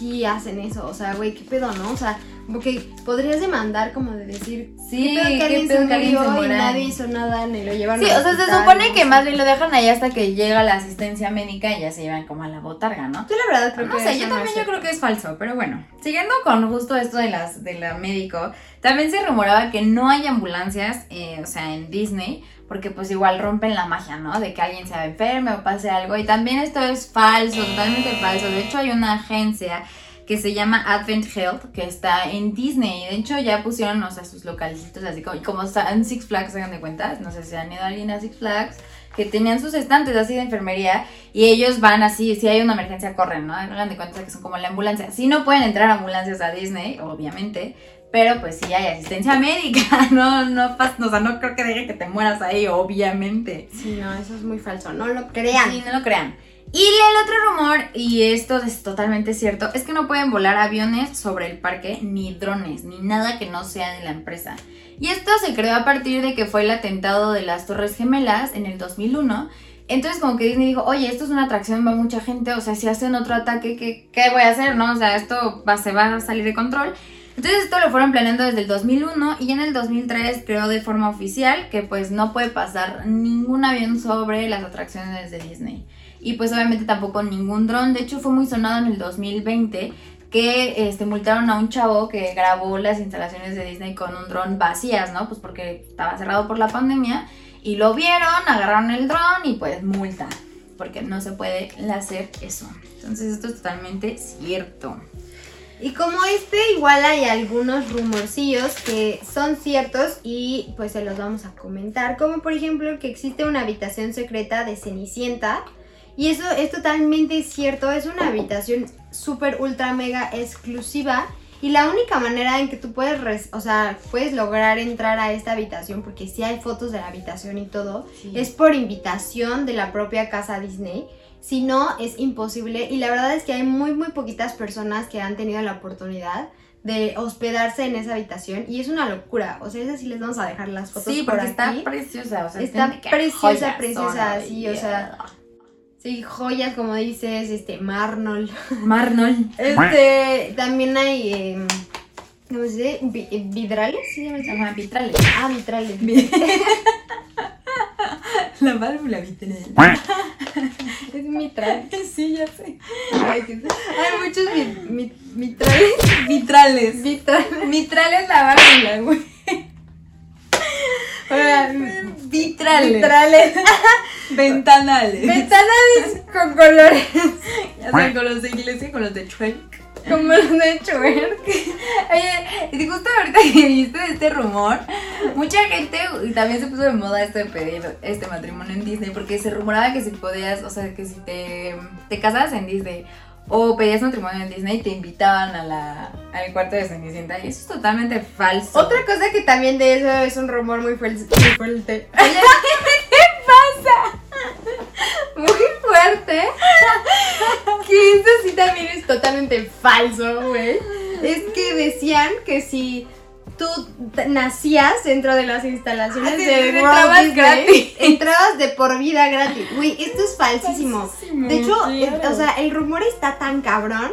Speaker 2: sí hacen eso. O sea, güey, qué pedo, ¿no? O sea, porque podrías demandar como de decir,
Speaker 3: Sí,
Speaker 2: qué pedo que alguien se murió y nadie hizo nada ni lo llevan
Speaker 3: Sí, o sea, se supone
Speaker 2: ¿no?
Speaker 3: que más bien lo dejan ahí hasta que llega la asistencia médica y ya se llevan como a la botarga, ¿no?
Speaker 2: Yo la verdad creo
Speaker 3: No
Speaker 2: que
Speaker 3: sé, yo también yo creo que es falso, pero bueno. Siguiendo con justo esto de las de la médico, también se rumoraba que no hay ambulancias, eh, o sea, en Disney, porque pues igual rompen la magia, ¿no? De que alguien se enferme o pase algo. Y también esto es falso, totalmente falso. De hecho, hay una agencia que se llama Advent Health, que está en Disney. De hecho, ya pusieron, o sea, sus localcitos así como, y como está en Six Flags, hagan de cuenta, no sé si han ido alguien a Six Flags, que tenían sus estantes así de enfermería y ellos van así, si hay una emergencia corren, ¿no? Hagan de cuenta que son como la ambulancia. Si no pueden entrar ambulancias a Disney, obviamente, Pero pues sí hay asistencia médica, no, no, o sea, no creo que deje que te mueras ahí, obviamente.
Speaker 2: Sí, no, eso es muy falso. No lo crean.
Speaker 3: Sí, no lo crean. Y el otro rumor, y esto es totalmente cierto, es que no pueden volar aviones sobre el parque, ni drones, ni nada que no sea de la empresa. Y esto se creó a partir de que fue el atentado de las Torres Gemelas en el 2001. Entonces como que Disney dijo, oye, esto es una atracción, va mucha gente, o sea, si hacen otro ataque, ¿qué, qué voy a hacer? ¿No? O sea, esto va, se va a salir de control. Entonces esto lo fueron planeando desde el 2001 y en el 2003 creó de forma oficial que pues no puede pasar ningún avión sobre las atracciones de Disney. Y pues obviamente tampoco ningún dron. De hecho fue muy sonado en el 2020 que este, multaron a un chavo que grabó las instalaciones de Disney con un dron vacías, ¿no? Pues porque estaba cerrado por la pandemia. Y lo vieron, agarraron el dron y pues multa. Porque no se puede hacer eso. Entonces esto es totalmente cierto.
Speaker 2: Y como este, igual hay algunos rumorcillos que son ciertos y pues se los vamos a comentar. Como por ejemplo que existe una habitación secreta de Cenicienta. Y eso es totalmente cierto. Es una habitación súper ultra mega exclusiva. Y la única manera en que tú puedes, res- o sea, puedes lograr entrar a esta habitación, porque sí hay fotos de la habitación y todo, es por invitación de la propia casa Disney. Si no, es imposible. Y la verdad es que hay muy, muy poquitas personas que han tenido la oportunidad de hospedarse en esa habitación. Y es una locura. O sea, esa sí les vamos a dejar las fotos
Speaker 3: Sí,
Speaker 2: por
Speaker 3: porque está
Speaker 2: aquí.
Speaker 3: preciosa. O sea,
Speaker 2: Está preciosa, preciosa, sí, o sea, Sí, joyas, como dices, este, Marnol.
Speaker 3: Marnol.
Speaker 2: Este, también hay, eh, ¿cómo se dice? Vi- eh, ¿Vidrales? ¿Sí se llama?
Speaker 3: Ajá, vitrales.
Speaker 2: Ah, vitrales.
Speaker 3: La válvula vitral.
Speaker 2: Es mitral.
Speaker 3: Sí, ya sé.
Speaker 2: Ay, que- Hay muchos vi- mi- vitrales.
Speaker 3: Vitrales.
Speaker 2: Vitrales.
Speaker 3: Vitrales la válvula, güey.
Speaker 2: Ahora,
Speaker 3: Vitrales.
Speaker 2: Vitrales.
Speaker 3: Ventanales.
Speaker 2: Ventanales con colores.
Speaker 3: Ya saben, con los de iglesia, con los de Shrek.
Speaker 2: Como los de Twerk.
Speaker 3: Oye, y justo ahorita que viste este rumor, mucha gente también se puso de moda esto de pedir este matrimonio en Disney porque se rumoraba que si podías, o sea, que si te, te casabas en Disney o pedías matrimonio en Disney te invitaban a la, al cuarto de Cenicienta y eso es totalmente falso.
Speaker 2: Otra cosa que también de eso es un rumor muy fuerte. Muy fuerte. Muy fuerte. Que eso sí también es totalmente falso, güey. Es que decían que si tú nacías dentro de las instalaciones
Speaker 3: Ah,
Speaker 2: de
Speaker 3: entrabas
Speaker 2: Disney,
Speaker 3: gratis.
Speaker 2: entrabas de por vida gratis. Güey, esto es falsísimo.
Speaker 3: Falsísimo,
Speaker 2: De hecho,
Speaker 3: claro.
Speaker 2: eh, o sea, el rumor está tan cabrón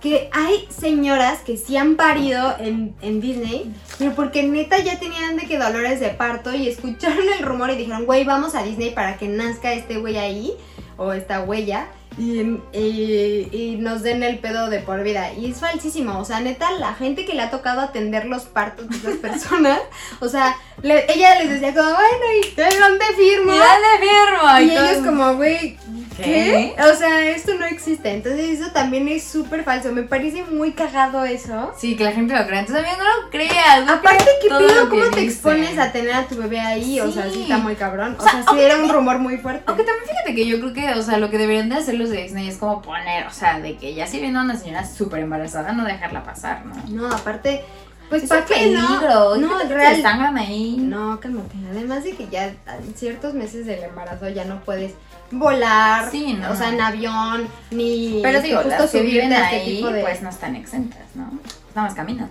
Speaker 2: que hay señoras que sí han parido en, en Disney, pero porque neta ya tenían de que dolores de parto y escucharon el rumor y dijeron, güey, vamos a Disney para que nazca este güey ahí, o esta huella, y, y- y nos den el pedo de por vida. Y es falsísimo, o sea, neta, la gente que le ha tocado atender los partos de esas personas, o sea, le- ella les decía como, bueno, ¿y dónde firmo?
Speaker 3: Y dale firmo.
Speaker 2: Y ellos como, güey,
Speaker 3: ¿Qué?
Speaker 2: O sea, esto no existe. Entonces eso también es súper falso. Me parece muy cagado eso.
Speaker 3: Sí, que la gente lo crea. Entonces también no lo creas. no
Speaker 2: Aparte,
Speaker 3: que
Speaker 2: ¿Cómo te expones a tener a tu bebé ahí? O sea,
Speaker 3: Sí.
Speaker 2: está muy cabrón. O,
Speaker 3: O sea,
Speaker 2: sea, sí era un rumor muy fuerte.
Speaker 3: Aunque también fíjate que yo creo que, o sea, lo que deberían de hacer los de Disney es como poner, o sea, de que ya si viene una señora súper embarazada, no dejarla pasar, ¿no?
Speaker 2: No, aparte, pues
Speaker 3: Es
Speaker 2: ¿para qué no?
Speaker 3: peligro.
Speaker 2: No, real.
Speaker 3: Sangran ahí.
Speaker 2: No, cálmate. Además de que ya en ciertos meses del embarazo ya no puedes volar,
Speaker 3: Sí, no.
Speaker 2: o sea, en avión, ni
Speaker 3: Pero digo,
Speaker 2: justo
Speaker 3: las que viven
Speaker 2: este
Speaker 3: ahí,
Speaker 2: tipo de...
Speaker 3: pues no están exentas, ¿no? Nada más caminan.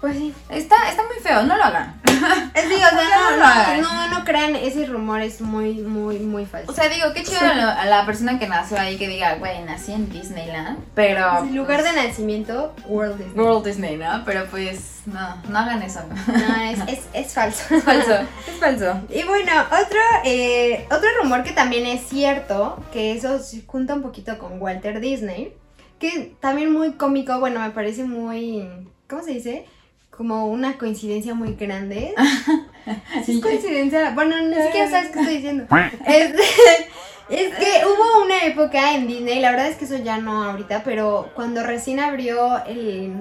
Speaker 2: Pues sí.
Speaker 3: Está, está muy feo, no lo hagan.
Speaker 2: Es digo, o sea,
Speaker 3: no
Speaker 2: no,
Speaker 3: lo hagan.
Speaker 2: no, no, crean, ese rumor es muy, muy, muy falso.
Speaker 3: O sea, digo, qué chido a, la persona que nació ahí que diga, güey, nací en Disneyland, pero...
Speaker 2: En lugar
Speaker 3: pues,
Speaker 2: de nacimiento, World Disney.
Speaker 3: World Disney, ¿no? Pero pues, no, no hagan eso.
Speaker 2: No, es, es, es falso.
Speaker 3: Es falso, es falso.
Speaker 2: Y bueno, otro, eh, otro rumor que también es cierto, que eso se junta un poquito con Walter Disney, que también muy cómico, bueno, me parece muy, ¿cómo se dice? Como una coincidencia muy grande. ¿Sí es coincidencia? Bueno, ni siquiera sabes qué estoy diciendo. Es, es que hubo una época en Disney, la verdad es que eso ya no ahorita, pero cuando recién abrió el,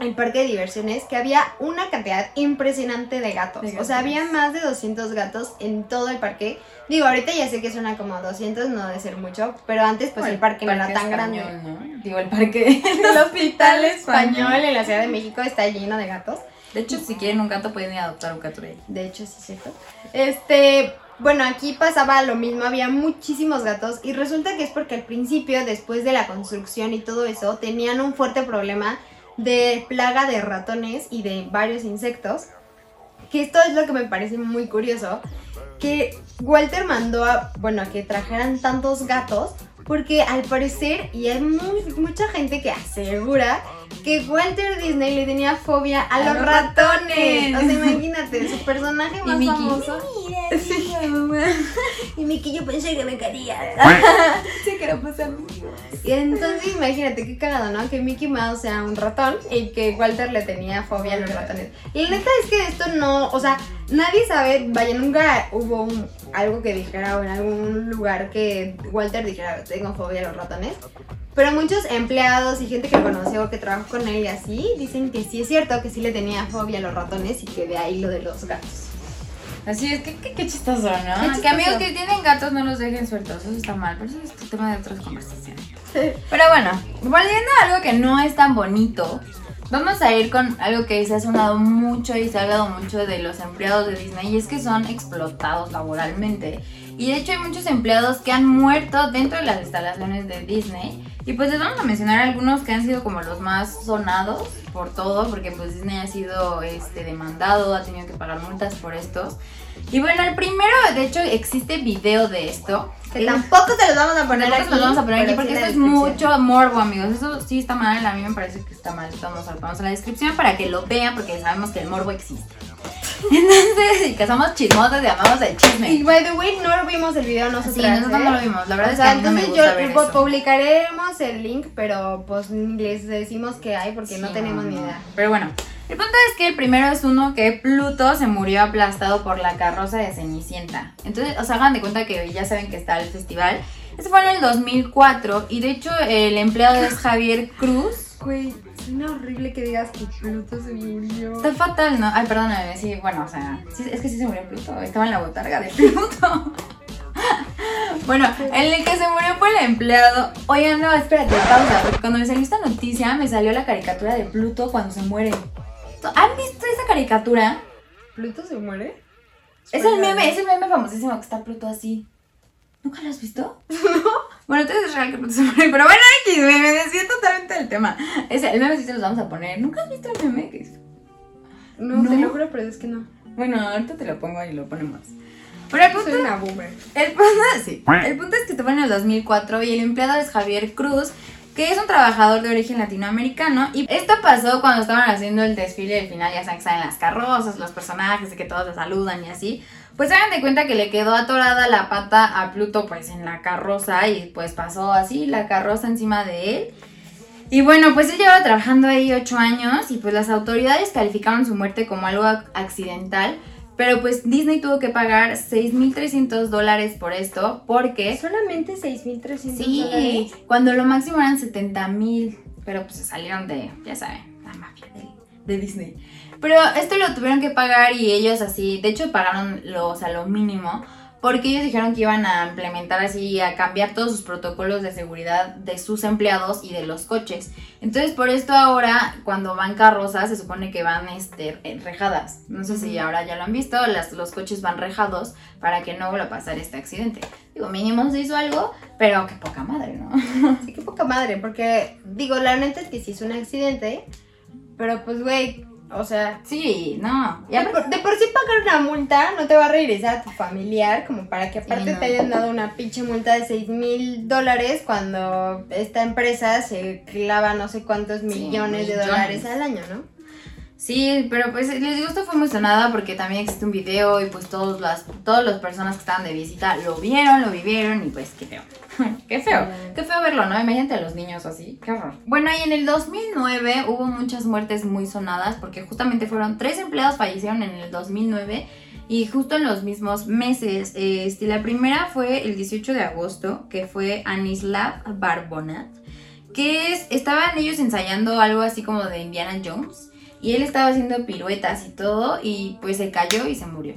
Speaker 2: el parque de diversiones que había una cantidad impresionante de gatos.
Speaker 3: De
Speaker 2: O sea, había más de 200 gatos en todo el parque. Digo, ahorita ya sé que suena como 200, no debe ser mucho, pero antes pues el parque, no era tan grande.
Speaker 3: español, ¿no? Digo, el parque.
Speaker 2: El hospital español en la Ciudad de México está lleno de gatos.
Speaker 3: De hecho, si quieren un gato, pueden ir a adoptar un gato de ahí.
Speaker 2: De hecho, sí es cierto. Este, bueno, aquí pasaba lo mismo, había muchísimos gatos y resulta que es porque al principio, después de la construcción y todo eso, tenían un fuerte problema de plaga de ratones y de varios insectos. Que esto es lo que me parece muy curioso, que Walter mandó a, bueno, que trajeran tantos gatos porque al parecer, y hay mucha gente que asegura que Walter Disney le tenía fobia a,
Speaker 3: A
Speaker 2: los
Speaker 3: los
Speaker 2: ratones.
Speaker 3: ratones.
Speaker 2: O sea, imagínate, su personaje
Speaker 3: Y
Speaker 2: más
Speaker 3: Mickey,
Speaker 2: famoso.
Speaker 3: Sí.
Speaker 2: Y Mickey, yo pensé que me quería.
Speaker 3: Sí, que pasa amigos.
Speaker 2: Y entonces imagínate qué cagado, ¿no? Que Mickey Mouse sea un ratón y que Walter le tenía fobia a los ratones. Y la neta es que esto no, o sea, nadie sabe, vaya, nunca hubo un- algo que dijera o en algún lugar que Walter dijera, tengo fobia a los ratones. Pero muchos empleados y gente que conoció o que trabajó con él y así, dicen que sí es cierto, que sí le tenía fobia a los ratones y que de ahí lo de los gatos.
Speaker 3: Así es, que qué, qué chistoso, ¿no?
Speaker 2: Qué chistoso.
Speaker 3: Que amigos que tienen gatos no los dejen sueltos, eso está mal, pero eso es tema de otras conversaciones. Pero bueno, volviendo a algo que no es tan bonito, vamos a ir con algo que se ha sonado mucho y se ha hablado mucho de los empleados de Disney y es que son explotados laboralmente. Y de hecho hay muchos empleados que han muerto dentro de las instalaciones de Disney. Y pues les vamos a mencionar algunos que han sido como los más sonados por todo, porque pues Disney ha sido este, demandado, ha tenido que pagar multas por estos. Y bueno, el primero, de hecho, existe video de esto.
Speaker 2: Que tampoco te los vamos a poner aquí.
Speaker 3: los vamos a poner aquí porque esto es mucho morbo, amigos. Eso sí está mal, a mí me parece que está mal. Vamos a lo ponemos en la descripción para que lo vean porque sabemos que el morbo existe. Entonces, y que somos chismosos y amamos el
Speaker 2: Y
Speaker 3: chisme.
Speaker 2: by the way, no vimos el video nosotros.
Speaker 3: Sí, nosotros no lo vimos. La verdad
Speaker 2: O
Speaker 3: es que a mí no me gusta
Speaker 2: yo
Speaker 3: ver
Speaker 2: pu-
Speaker 3: eso.
Speaker 2: publicaremos el link, pero pues les decimos que hay porque no tenemos ni idea.
Speaker 3: Pero bueno, el punto es que el primero es uno que Pluto se murió aplastado por la carroza de Cenicienta. Entonces, o sea, hagan de cuenta que ya saben que está el festival. Este fue en el 2004 y de hecho el empleado es Javier Cruz.
Speaker 2: Güey, suena horrible que digas que Pluto se murió.
Speaker 3: Está fatal, ¿no? Ay, perdóname, sí, bueno, o sea, sí, es que sí se murió Pluto, estaba en la botarga de Pluto. bueno, en el que se murió fue el empleado. Oigan, no, espérate, pausa, porque cuando me salió esta noticia me salió la caricatura de Pluto cuando se muere. ¿Han visto esa caricatura?
Speaker 2: ¿Pluto se muere?
Speaker 3: Es el meme, es el meme famosísimo que está Pluto así. ¿Nunca lo has visto? No. Bueno, entonces es real que se muere, pero bueno, X, me, me desvié totalmente del tema. Ese, el meme sí se los vamos a poner. ¿Nunca has visto el meme?
Speaker 2: No,
Speaker 3: ¿No?
Speaker 2: te lo juro, pero es que no.
Speaker 3: Bueno, ahorita te lo pongo y lo ponemos. Pero el punto,
Speaker 2: Soy una boomer.
Speaker 3: el punto, sí, el punto es que te fue en el 2004 y el empleado es Javier Cruz, que es un trabajador de origen latinoamericano. Y esto pasó cuando estaban haciendo el desfile del final, ya saben que salen las carrozas, los personajes, y que todos le saludan y así. Pues hagan de cuenta que le quedó atorada la pata a Pluto pues en la carroza y pues pasó así la carroza encima de él. Y bueno, pues él llevaba trabajando ahí ocho años y pues las autoridades calificaron su muerte como algo ac- accidental. Pero pues Disney tuvo que pagar 6.300 dólares por esto porque...
Speaker 2: Solamente 6.300
Speaker 3: Sí,
Speaker 2: dólares.
Speaker 3: cuando lo máximo eran 70.000. Pero pues se salieron de, ya saben, la mafia de, de Disney. Pero esto lo tuvieron que pagar y ellos así, de hecho pagaron lo, o sea, lo mínimo. Porque ellos dijeron que iban a implementar así, a cambiar todos sus protocolos de seguridad de sus empleados y de los coches. Entonces, por esto ahora, cuando van carrozas, se supone que van este, rejadas. No sé si ahora ya lo han visto, las, los coches van rejados para que no vuelva a pasar este accidente. Digo, mínimo se hizo algo, pero qué poca madre, ¿no?
Speaker 2: Sí, qué poca madre, porque digo, la neta es que sí es un accidente, pero pues, güey, o sea,
Speaker 3: Sí, no.
Speaker 2: de
Speaker 3: Ya
Speaker 2: por, de por sí pagar una multa no te va a regresar a tu familiar, como para que aparte
Speaker 3: no.
Speaker 2: te hayan dado una pinche multa de 6 mil dólares cuando esta empresa se clava no sé cuántos millones de
Speaker 3: millones.
Speaker 2: dólares al año, ¿no?
Speaker 3: Sí, pero pues les digo, esto fue muy sonada porque también existe un video y pues todos las, todas las personas que estaban de visita lo vieron, lo vivieron y pues qué feo. qué feo. Qué feo verlo, ¿no? Imagínate a los niños así. Qué horror. Bueno, y en el 2009 hubo muchas muertes muy sonadas porque justamente fueron tres empleados fallecieron en el 2009 y justo en los mismos meses. Este, la primera fue el 18 de agosto, que fue Anislav Barbonat, que es, estaban ellos ensayando algo así como de Indiana Jones y él estaba haciendo piruetas y todo y pues se cayó y se murió.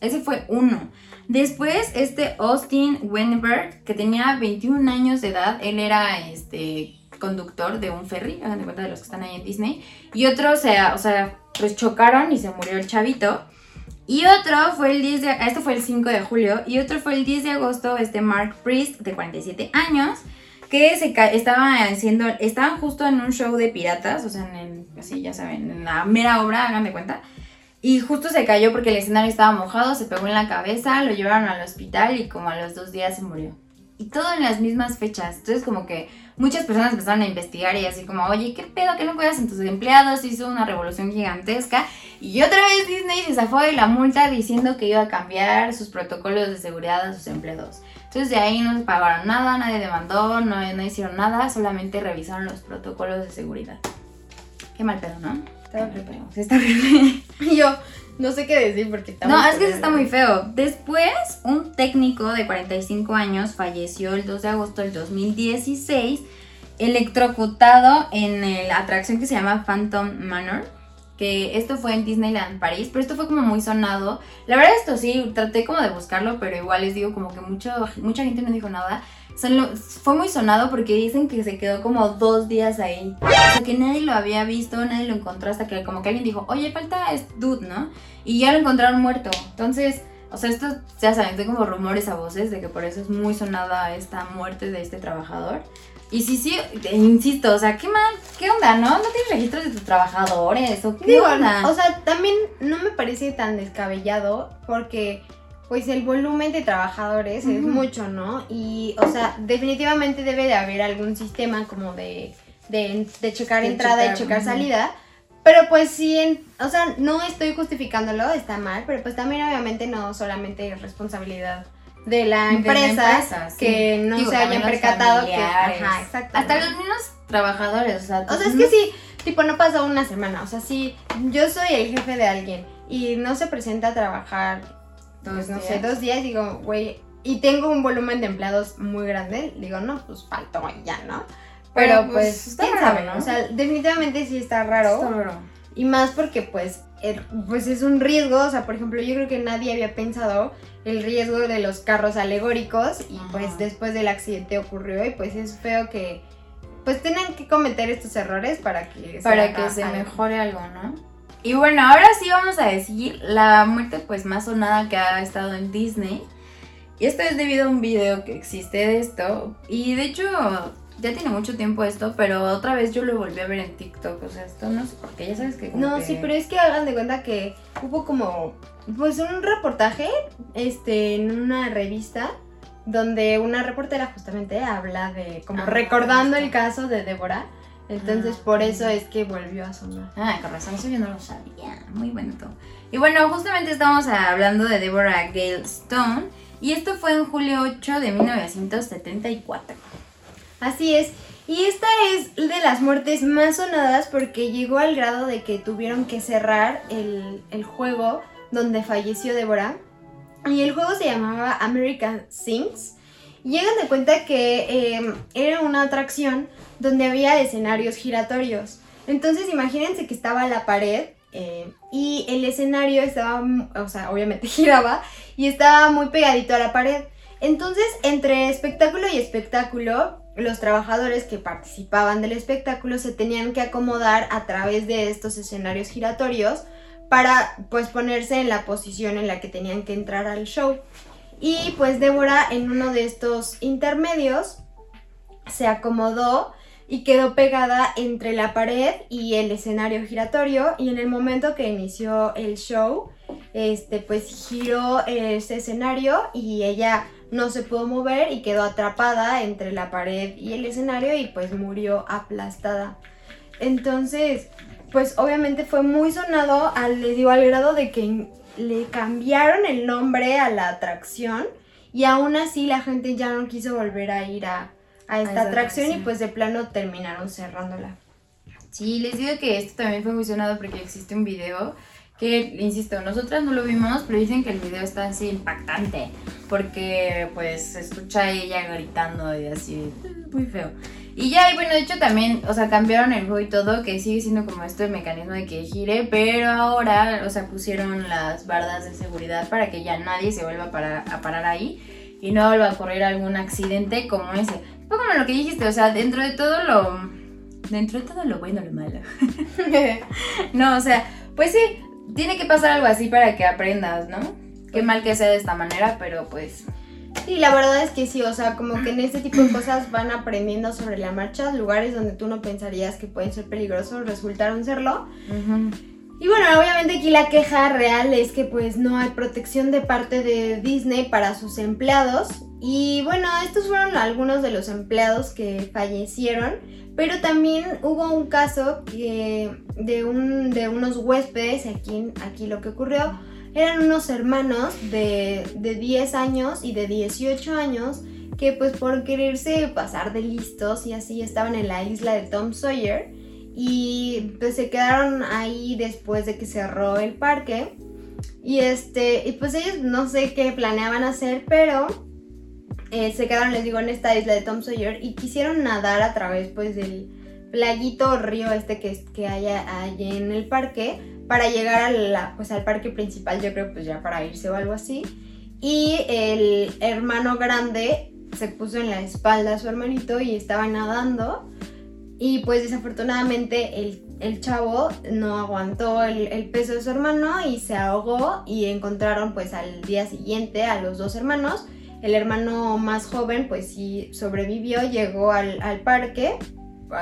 Speaker 3: Ese fue uno. Después, este Austin Wenberg, que tenía 21 años de edad, él era este conductor de un ferry, hagan de cuenta de los que están ahí en Disney, y otro, o sea, o sea, pues chocaron y se murió el chavito. Y otro fue el 10 de, este fue el 5 de julio, y otro fue el 10 de agosto, este Mark Priest, de 47 años, que se estaba haciendo, estaban justo en un show de piratas, o sea, en así ya saben, en la mera obra, hagan de cuenta. Y justo se cayó porque el escenario estaba mojado, se pegó en la cabeza, lo llevaron al hospital y como a los dos días se murió. Y todo en las mismas fechas. Entonces como que muchas personas empezaron a investigar y así como, oye, ¿qué pedo? ¿Qué no cuidas en tus empleados? Hizo una revolución gigantesca. Y otra vez Disney se zafó de la multa diciendo que iba a cambiar sus protocolos de seguridad a sus empleados. Entonces de ahí no se pagaron nada, nadie demandó, no, no hicieron nada, solamente revisaron los protocolos de seguridad. Qué mal pedo, ¿no?
Speaker 2: Está horrible.
Speaker 3: Está horrible.
Speaker 2: Y yo no sé qué decir porque está
Speaker 3: No,
Speaker 2: muy
Speaker 3: es que eso está muy feo. Después, un técnico de 45 años falleció el 2 de agosto del 2016, electrocutado en la atracción que se llama Phantom Manor. Que esto fue en Disneyland París, pero esto fue como muy sonado. La verdad, esto sí, traté como de buscarlo, pero igual les digo como que mucho, mucha gente no dijo nada. Solo- fue muy sonado porque dicen que se quedó como dos días ahí. O sea, que nadie lo había visto, nadie lo encontró hasta que como que alguien dijo, oye, falta dude, ¿no? Y ya lo encontraron muerto. Entonces, o sea, esto ya saben, tengo como rumores a voces de que por eso es muy sonada esta muerte de este trabajador. Y sí, sí, te- insisto, o sea, qué mal, qué onda, ¿no? ¿No tienes registros de tus trabajadores o qué
Speaker 2: Digo,
Speaker 3: onda?
Speaker 2: o sea, también no me parece tan descabellado porque pues el volumen de trabajadores es mucho, ¿no? Y, o sea, definitivamente debe de haber algún sistema como de, de, de checar
Speaker 3: De
Speaker 2: entrada
Speaker 3: checar,
Speaker 2: y checar salida. Pero pues sí, en- o sea, no estoy justificándolo, está mal, pero pues también obviamente no solamente es responsabilidad de la
Speaker 3: De la
Speaker 2: empresa,
Speaker 3: sí.
Speaker 2: que no
Speaker 3: Digo,
Speaker 2: se hayan percatado que... Ajá, exacto.
Speaker 3: Hasta los mismos trabajadores, o sea,
Speaker 2: O sea, es que sí, tipo, no pasó una semana. O sea, si yo soy el jefe de alguien y no se presenta a trabajar, pues no sé, dos días, digo, güey, y tengo un volumen de empleados muy grande, digo, no, pues faltó ya, ¿no? Pero,
Speaker 3: Pero,
Speaker 2: pues,
Speaker 3: pues, está
Speaker 2: quién
Speaker 3: raro,
Speaker 2: sabe,
Speaker 3: ¿no?
Speaker 2: O sea, definitivamente sí está raro. Y más porque, pues, el- pues es un riesgo. O sea, por ejemplo, yo creo que nadie había pensado el riesgo de los carros alegóricos y
Speaker 3: Ajá.
Speaker 2: pues después del accidente ocurrió y pues es feo que pues tengan que cometer estos errores para que
Speaker 3: para
Speaker 2: haga
Speaker 3: que se
Speaker 2: algo.
Speaker 3: mejore algo, ¿no? Y bueno, ahora sí vamos a decir la muerte pues más sonada que ha estado en Disney. Y esto es debido a un video que existe de esto. Y de hecho, ya tiene mucho tiempo esto, pero otra vez yo lo volví a ver en TikTok. O sea, esto no sé por qué, ya sabes que... como
Speaker 2: No,
Speaker 3: que-
Speaker 2: sí, pero es que hagan de cuenta que hubo como, pues un reportaje, este, en una revista, donde una reportera justamente habla de, como
Speaker 3: Ah,
Speaker 2: recordando el caso de Débora. Entonces,
Speaker 3: Ah,
Speaker 2: por eso es que volvió a sonar.
Speaker 3: Ah, con razón, eso yo no lo sabía. Muy bonito. Y bueno, justamente estamos hablando de Deborah Gale Stone. Y esto fue en julio 8 de 1974.
Speaker 2: Así es. Y esta es de las muertes más sonadas porque llegó al grado de que tuvieron que cerrar el, el juego donde falleció Débora. Y el juego se llamaba American Sings. Y hagan de cuenta que eh, era una atracción donde había escenarios giratorios. Entonces imagínense que estaba la pared eh, y el escenario estaba, o sea, obviamente giraba y estaba muy pegadito a la pared. Entonces, entre espectáculo y espectáculo, los trabajadores que participaban del espectáculo se tenían que acomodar a través de estos escenarios giratorios para pues ponerse en la posición en la que tenían que entrar al show. Y pues Débora en uno de estos intermedios se acomodó y quedó pegada entre la pared y el escenario giratorio y en el momento que inició el show, este pues giró ese escenario y ella no se pudo mover y quedó atrapada entre la pared y el escenario y pues murió aplastada. Entonces, pues obviamente fue muy sonado, al, le dio al grado de que le cambiaron el nombre a la atracción y aún así la gente ya no quiso volver a ir a, a esta
Speaker 3: esa
Speaker 2: atracción y
Speaker 3: atracción.
Speaker 2: pues de plano terminaron cerrándola.
Speaker 3: Sí, les digo que esto también fue muy sonado porque existe un video Que, insisto, nosotras no lo vimos, pero dicen que el video está así impactante. Porque, pues, se escucha a ella gritando y así, muy feo. Y ya, y bueno, de hecho también, o sea, cambiaron el juego y todo, que sigue siendo como este mecanismo de que gire, pero ahora, o sea, pusieron las bardas de seguridad para que ya nadie se vuelva a parar, a parar ahí y no vuelva a ocurrir algún accidente como ese. Como lo que dijiste, o sea, dentro de todo lo... Dentro de todo lo bueno, lo malo. no, o sea, pues sí, tiene que pasar algo así para que aprendas, ¿no? Qué mal que sea de esta manera, pero pues
Speaker 2: Sí, la verdad es que sí, o sea, como que en este tipo de cosas van aprendiendo sobre la marcha, lugares donde tú no pensarías que pueden ser peligrosos resultaron serlo. Y bueno, obviamente aquí la queja real es que pues no hay protección de parte de Disney para sus empleados. Y bueno, estos fueron algunos de los empleados que fallecieron, pero también hubo un caso que de, un, de unos huéspedes, aquí, aquí lo que ocurrió eran unos hermanos de, de 10 años y de 18 años que pues por quererse pasar de listos y así estaban en la isla de Tom Sawyer y pues se quedaron ahí después de que cerró el parque y este y pues ellos no sé qué planeaban hacer pero eh, se quedaron les digo en esta isla de Tom Sawyer y quisieron nadar a través pues del playito o río este que, que en el parque para llegar a la, pues, al parque principal, yo creo pues ya para irse o algo así. Y el hermano grande se puso en la espalda a su hermanito y estaba nadando. Y pues desafortunadamente el, el chavo no aguantó el, el, peso de su hermano y se ahogó y encontraron pues al día siguiente a los dos hermanos. El hermano más joven pues sí sobrevivió, llegó al, al parque,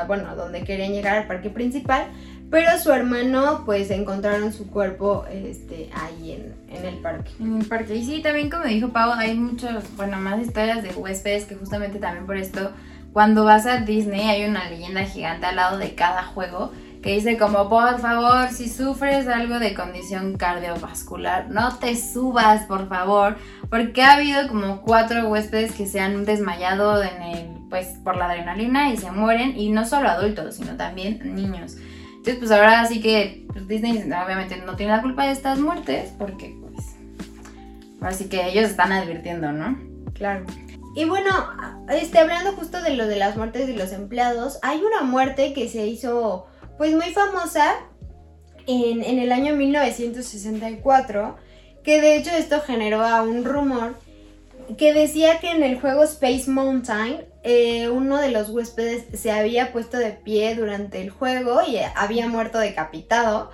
Speaker 2: bueno, donde querían llegar al parque principal, pero su hermano, pues encontraron su cuerpo este, ahí en, el parque.
Speaker 3: En el parque. Y sí, también como dijo Pau, hay muchos, bueno, más historias de huéspedes que justamente también por esto, cuando vas a Disney hay una leyenda gigante al lado de cada juego que dice como, por favor, si sufres algo de condición cardiovascular, no te subas, por favor, porque ha habido como cuatro huéspedes que se han desmayado en el, pues, por la adrenalina y se mueren, y no solo adultos, sino también niños. Entonces, pues ahora sí que pues, Disney obviamente no tiene la culpa de estas muertes porque, pues, ahora sí que ellos están advirtiendo, ¿no?
Speaker 2: Claro. Y bueno, este, hablando justo de lo de las muertes de los empleados, hay una muerte que se hizo, pues, muy famosa en, en el año 1964, que de hecho esto generó a un rumor que decía que en el juego Space Mountain eh, uno de los huéspedes se había puesto de pie durante el juego y había muerto decapitado.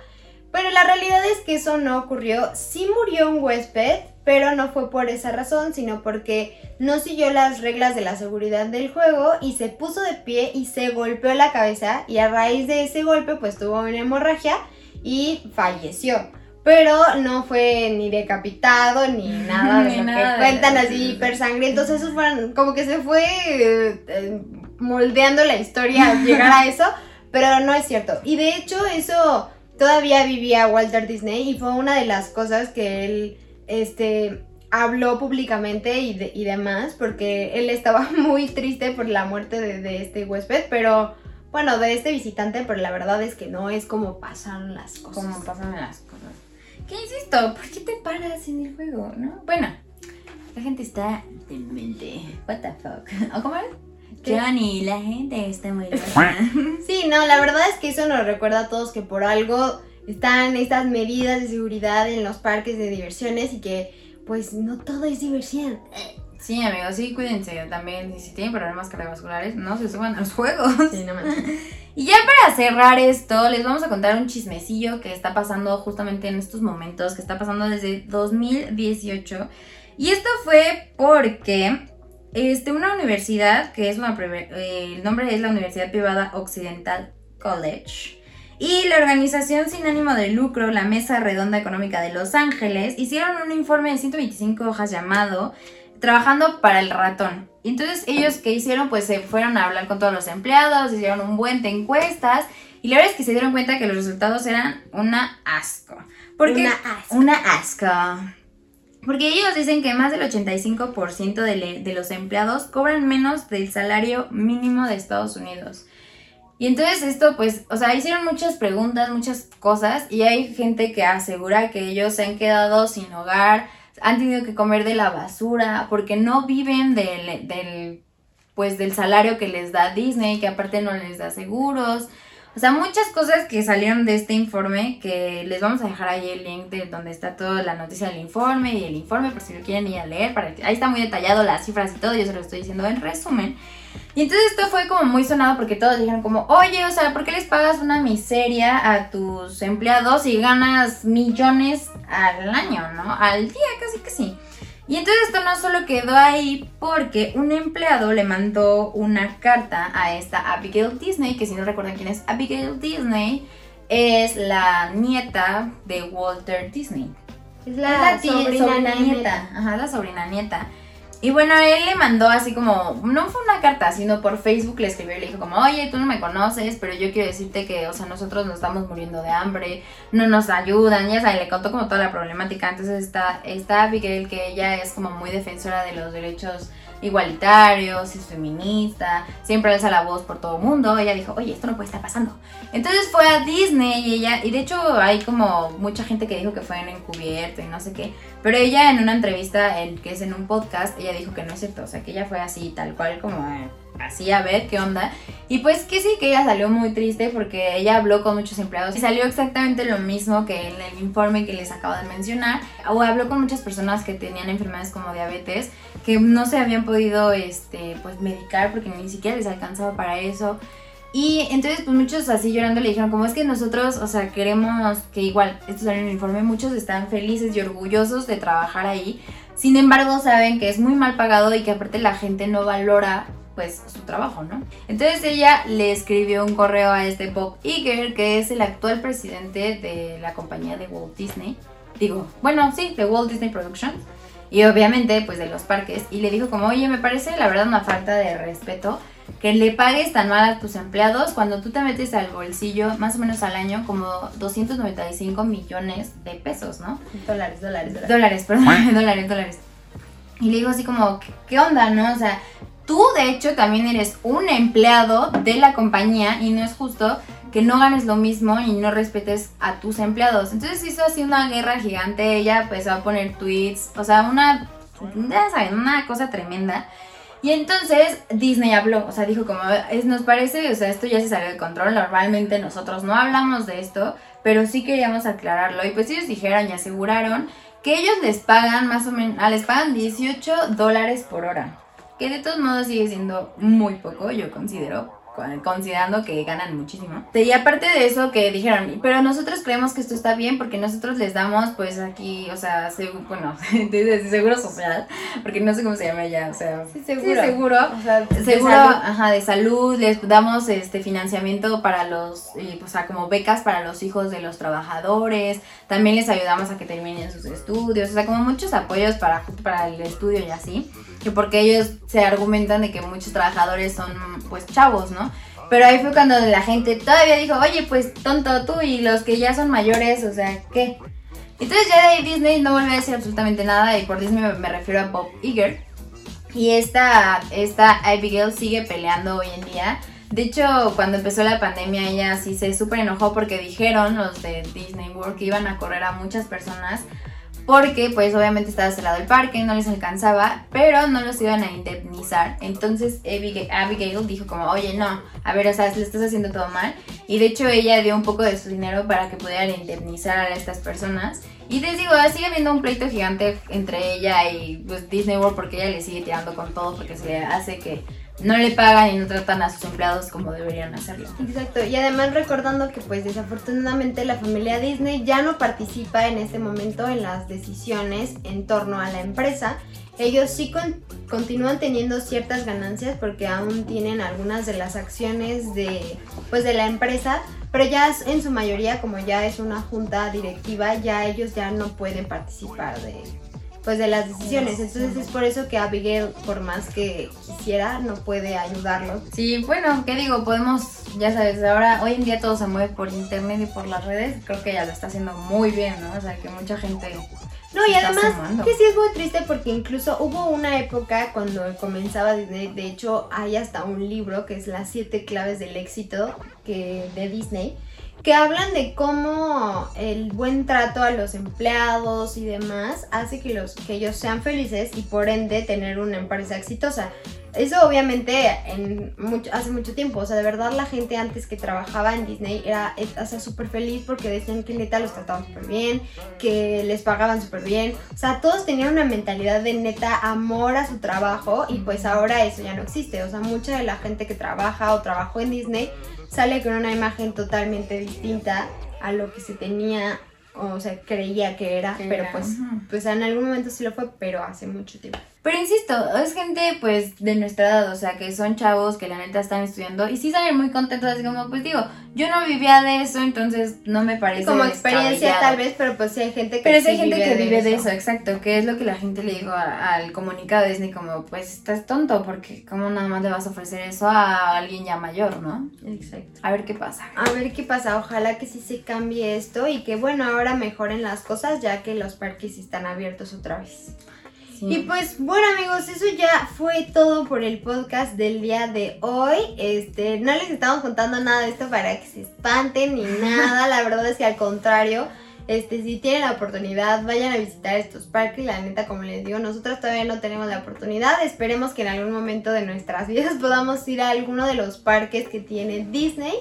Speaker 2: Pero la realidad es que eso no ocurrió. Sí murió un huésped, pero no fue por esa razón, sino porque no siguió las reglas de la seguridad del juego y se puso de pie y se golpeó la cabeza y a raíz de ese golpe pues tuvo una hemorragia y falleció pero no fue ni decapitado ni nada de lo que cuentan así hiper Entonces eso fueron, como que se fue eh, moldeando la historia al llegar a eso, pero no es cierto. Y de hecho eso todavía vivía Walter Disney y fue una de las cosas que él este habló públicamente y, y demás, porque él estaba muy triste por la muerte de, de este huésped, pero bueno, de este visitante, pero la verdad es que no es como pasan las cosas.
Speaker 3: Como pasan las cosas. ¿Qué insisto? ¿Por qué te paras en el juego, no? Bueno, la gente está demente. What the fuck? ¿O cómo es? Johnny, la gente está muy loca.
Speaker 2: sí, no, la verdad es que eso nos recuerda a todos que por algo están estas medidas de seguridad en los parques de diversiones y que pues no todo es diversión.
Speaker 3: Sí, amigos, sí, cuídense también. Si tienen problemas cardiovasculares, no se suban a los juegos.
Speaker 2: Sí, no
Speaker 3: Y ya para cerrar esto, les vamos a contar un chismecillo que está pasando justamente en estos momentos, que está pasando desde 2018. Y esto fue porque este, una universidad, que es una, eh, el nombre es la Universidad Privada Occidental College, y la organización sin ánimo de lucro, la Mesa Redonda Económica de Los Ángeles, hicieron un informe de 125 hojas llamado trabajando para el ratón. Y entonces ellos que hicieron, pues se fueron a hablar con todos los empleados, hicieron un buen de encuestas y la verdad es que se dieron cuenta que los resultados eran una asco. Porque,
Speaker 2: una asco.
Speaker 3: Una asco. Porque ellos dicen que más del 85% de, de los empleados cobran menos del salario mínimo de Estados Unidos. Y entonces esto, pues, o sea, hicieron muchas preguntas, muchas cosas, y hay gente que asegura que ellos se han quedado sin hogar, han tenido que comer de la basura, porque no viven del, del pues, del salario que les da Disney, que aparte no les da seguros. O sea, muchas cosas que salieron de este informe, que les vamos a dejar ahí el link de donde está toda la noticia del informe y el informe, por si lo quieren ir a leer, para ahí está muy detallado las cifras y todo, yo se lo estoy diciendo en resumen. Y entonces esto fue como muy sonado porque todos dijeron como, oye, o sea, ¿por qué les pagas una miseria a tus empleados y ganas millones al año, ¿no? Al día, casi que sí. Y entonces esto no solo quedó ahí porque un empleado le mandó una carta a esta Abigail Disney, que si no recuerdan quién es Abigail Disney, es la nieta de Walter Disney.
Speaker 2: Es la, sobrina,
Speaker 3: nieta. Ajá, la sobrina nieta. Y bueno, él le mandó así como, no fue una carta, sino por Facebook le escribió y le dijo como, oye, tú no me conoces, pero yo quiero decirte que, o sea, nosotros nos estamos muriendo de hambre, no nos ayudan, ya sabes, le contó como toda la problemática. Entonces está, está Abigail, que ella es como muy defensora de los derechos igualitarios, es feminista, siempre alza la voz por todo el mundo. Ella dijo, oye, esto no puede estar pasando. Entonces fue a Disney y ella, y de hecho hay como mucha gente que dijo que fue en encubierto y no sé qué, pero ella en una entrevista en, que es en un podcast, ella dijo que no es cierto, o sea que ella fue así, tal cual como eh, así a ver qué onda. Y pues que sí, que ella salió muy triste porque ella habló con muchos empleados y salió exactamente lo mismo que en el informe que les acabo de mencionar. O habló con muchas personas que tenían enfermedades como diabetes que no se habían podido este, pues medicar porque ni siquiera les alcanzaba para eso. Y entonces, pues muchos así llorando le dijeron, como es que nosotros, o sea, queremos que igual, esto sale en el informe, muchos están felices y orgullosos de trabajar ahí. Sin embargo, saben que es muy mal pagado y que aparte la gente no valora pues su trabajo, ¿no? Entonces ella le escribió un correo a este Bob Iger, que es el actual presidente de la compañía de Walt Disney. Digo, bueno, sí, de Walt Disney Productions. Y obviamente, pues de los parques. Y le dijo como, oye, me parece la verdad una falta de respeto que le pagues tan mal a tus empleados cuando tú te metes al bolsillo más o menos al año como 295 millones de pesos, ¿no?
Speaker 2: Dólares, dólares, dólares.
Speaker 3: Dólares, perdón, dólares, dólares. Y le digo así como, ¿qué, qué onda, no? O sea, tú de hecho también eres un empleado de la compañía y no es justo que no ganes lo mismo y no respetes a tus empleados. Entonces hizo así una guerra gigante, ella empezó a poner tweets, o sea, una, ya saben, una cosa tremenda. Y entonces Disney habló, o sea, dijo como, nos parece, o sea, esto ya se salió de control, normalmente nosotros no hablamos de esto, pero sí queríamos aclararlo. Y pues ellos dijeron y aseguraron que ellos les pagan más o menos, ah, les pagan 18 dólares por hora, que de todos modos sigue siendo muy poco, yo considero, con- considerando que ganan muchísimo. Y aparte de eso que dijeron, pero nosotros creemos que esto está bien porque nosotros les damos pues aquí, o sea, segu- bueno, de seguro social, porque no sé cómo se llama ya, o sea,
Speaker 2: Sí, seguro.
Speaker 3: Sí, seguro.
Speaker 2: O sea, de
Speaker 3: Seguro,
Speaker 2: salud.
Speaker 3: ajá, de salud, les damos este financiamiento para los, y, o sea, como becas para los hijos de los trabajadores, también les ayudamos a que terminen sus estudios, o sea, como muchos apoyos para, para el estudio y así, que porque ellos se argumentan de que muchos trabajadores son pues chavos, ¿no? Pero ahí fue cuando la gente todavía dijo, oye, pues tonto tú y los que ya son mayores, o sea, ¿qué? Entonces ya de Disney no volvió a decir absolutamente nada y por Disney me, me refiero a Bob Iger. Y esta, esta Abigail sigue peleando hoy en día. De hecho, cuando empezó la pandemia, ella sí se súper enojó porque dijeron los de Disney World que iban a correr a muchas personas porque pues obviamente estaba cerrado el parque, no les alcanzaba, pero no los iban a indemnizar. Entonces Abigail, dijo como, oye, no, a ver, o sea, le estás haciendo todo mal. Y de hecho ella dio un poco de su dinero para que pudieran indemnizar a estas personas. Y les digo, sigue habiendo un pleito gigante entre ella y pues, Disney World porque ella le sigue tirando con todo porque se le hace que no le pagan y no tratan a sus empleados como deberían hacerlo.
Speaker 2: Exacto, y además recordando que pues desafortunadamente la familia Disney ya no participa en este momento en las decisiones en torno a la empresa. Ellos sí con- continúan teniendo ciertas ganancias porque aún tienen algunas de las acciones de pues de la empresa, pero ya en su mayoría como ya es una junta directiva, ya ellos ya no pueden participar de pues de las decisiones. Entonces es por eso que Abigail por más que quisiera no puede ayudarlos
Speaker 3: Sí, bueno, ¿qué digo? Podemos, ya sabes, ahora, hoy en día todo se mueve por internet y por las redes. Creo que ella lo está haciendo muy bien, ¿no? O sea, que mucha gente
Speaker 2: No, y además
Speaker 3: sumando.
Speaker 2: que sí es muy triste porque incluso hubo una época cuando comenzaba Disney, de hecho hay hasta un libro que es Las siete claves del éxito que, de Disney, que hablan de cómo el buen trato a los empleados y demás hace que, los, que ellos sean felices y por ende tener una empresa exitosa. Eso obviamente hace mucho tiempo, o sea, de verdad la gente antes que trabajaba en Disney era o sea, súper feliz porque decían que neta los trataban súper bien, que les pagaban súper bien, o sea, todos tenían una mentalidad de neta amor a su trabajo y pues ahora eso ya no existe, o sea, mucha de la gente que trabaja o trabajó en Disney sale con una imagen totalmente distinta a lo que se tenía, o sea, creía que era,
Speaker 3: Que
Speaker 2: pero
Speaker 3: era,
Speaker 2: pues, pues en algún momento sí lo fue, pero hace mucho tiempo.
Speaker 3: Pero insisto, es gente pues de nuestra edad, o sea, que son chavos que la neta están estudiando y sí salen muy contentos, así como, pues digo, yo no vivía de eso, entonces no me parece
Speaker 2: Como experiencia tal vez, pero pues sí hay gente que
Speaker 3: Pero sí hay gente que vive de eso, exacto, que es lo que la gente le dijo a- al comunicado de Disney, como, pues estás tonto, porque cómo nada más le vas a ofrecer eso a alguien ya mayor, ¿no?
Speaker 2: Exacto.
Speaker 3: A ver qué pasa.
Speaker 2: A ver qué pasa, ojalá que sí se cambie esto y que bueno, ahora mejoren las cosas ya que los parques están abiertos otra vez.
Speaker 3: Sí.
Speaker 2: Y pues bueno amigos, eso ya fue todo por el podcast del día de hoy. Este, no les estamos contando nada de esto para que se espanten ni nada, la verdad es que al contrario, este, si tienen la oportunidad, vayan a visitar estos parques. La neta, como les digo, nosotros todavía no tenemos la oportunidad. Esperemos que en algún momento de nuestras vidas podamos ir a alguno de los parques que tiene Disney.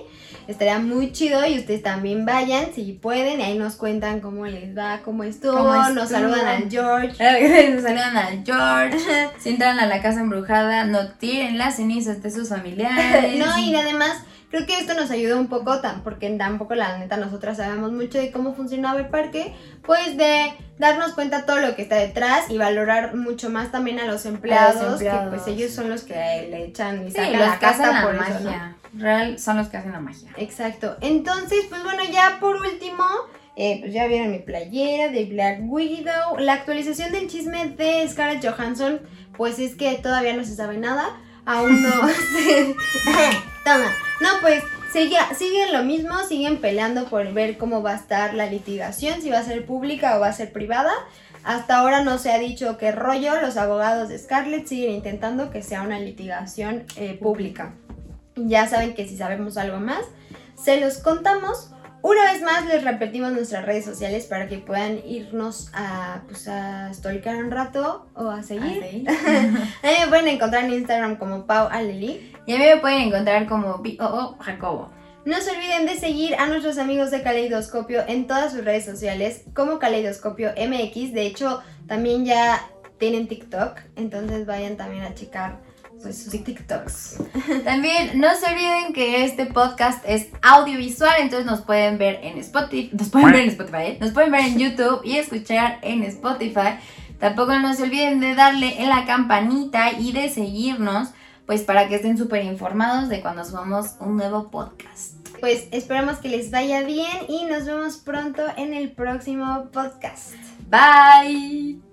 Speaker 2: Estaría muy chido y ustedes también vayan si pueden. Y ahí nos cuentan cómo les va, cómo estuvo.
Speaker 3: ¿Cómo
Speaker 2: Nos saludan al George.
Speaker 3: Nos saludan al George. Si entran a la casa embrujada, no tiren las cenizas de sus familiares.
Speaker 2: No, y además creo que esto nos ayudó un poco, tan, porque tampoco la neta nosotras sabemos mucho de cómo funcionaba el parque, pues de darnos cuenta todo lo que está detrás y valorar mucho más también a los empleados,
Speaker 3: empleados.
Speaker 2: que pues ellos son los que le echan y
Speaker 3: Sí,
Speaker 2: sacan la
Speaker 3: la
Speaker 2: por eso, ¿no?
Speaker 3: Real son los que hacen la magia.
Speaker 2: Exacto. Entonces, pues bueno, ya por último, eh, pues ya vieron mi playera de Black Widow. La actualización del chisme de Scarlett Johansson, pues es que todavía no se sabe nada. Aún no. Toma. No, pues sigue, siguen lo mismo, siguen peleando por ver cómo va a estar la litigación, si va a ser pública o va a ser privada. Hasta ahora no se ha dicho qué rollo. Los abogados de Scarlett siguen intentando que sea una litigación eh, pública. Ya saben que si sabemos algo más, se los contamos. Una vez más les repetimos nuestras redes sociales para que puedan irnos a, pues, a stalkear un rato o a seguir.
Speaker 3: Así.
Speaker 2: A mí me pueden encontrar en Instagram como Pau Aleli.
Speaker 3: Y a mí me pueden encontrar como B.O.O. Jacobo.
Speaker 2: No se olviden de seguir a nuestros amigos de Caleidoscopio en todas sus redes sociales como Caleidoscopio MX. De hecho, también ya tienen TikTok, entonces vayan también a checar pues, sus TikToks.
Speaker 3: También no se olviden que este podcast es audiovisual, entonces nos pueden ver en Spotify, nos pueden ver en Spotify, ¿eh? nos pueden ver en YouTube y escuchar en Spotify. Tampoco no se olviden de darle en la campanita y de seguirnos, pues para que estén súper informados de cuando subamos un nuevo podcast.
Speaker 2: Pues esperamos que les vaya bien y nos vemos pronto en el próximo podcast.
Speaker 3: Bye.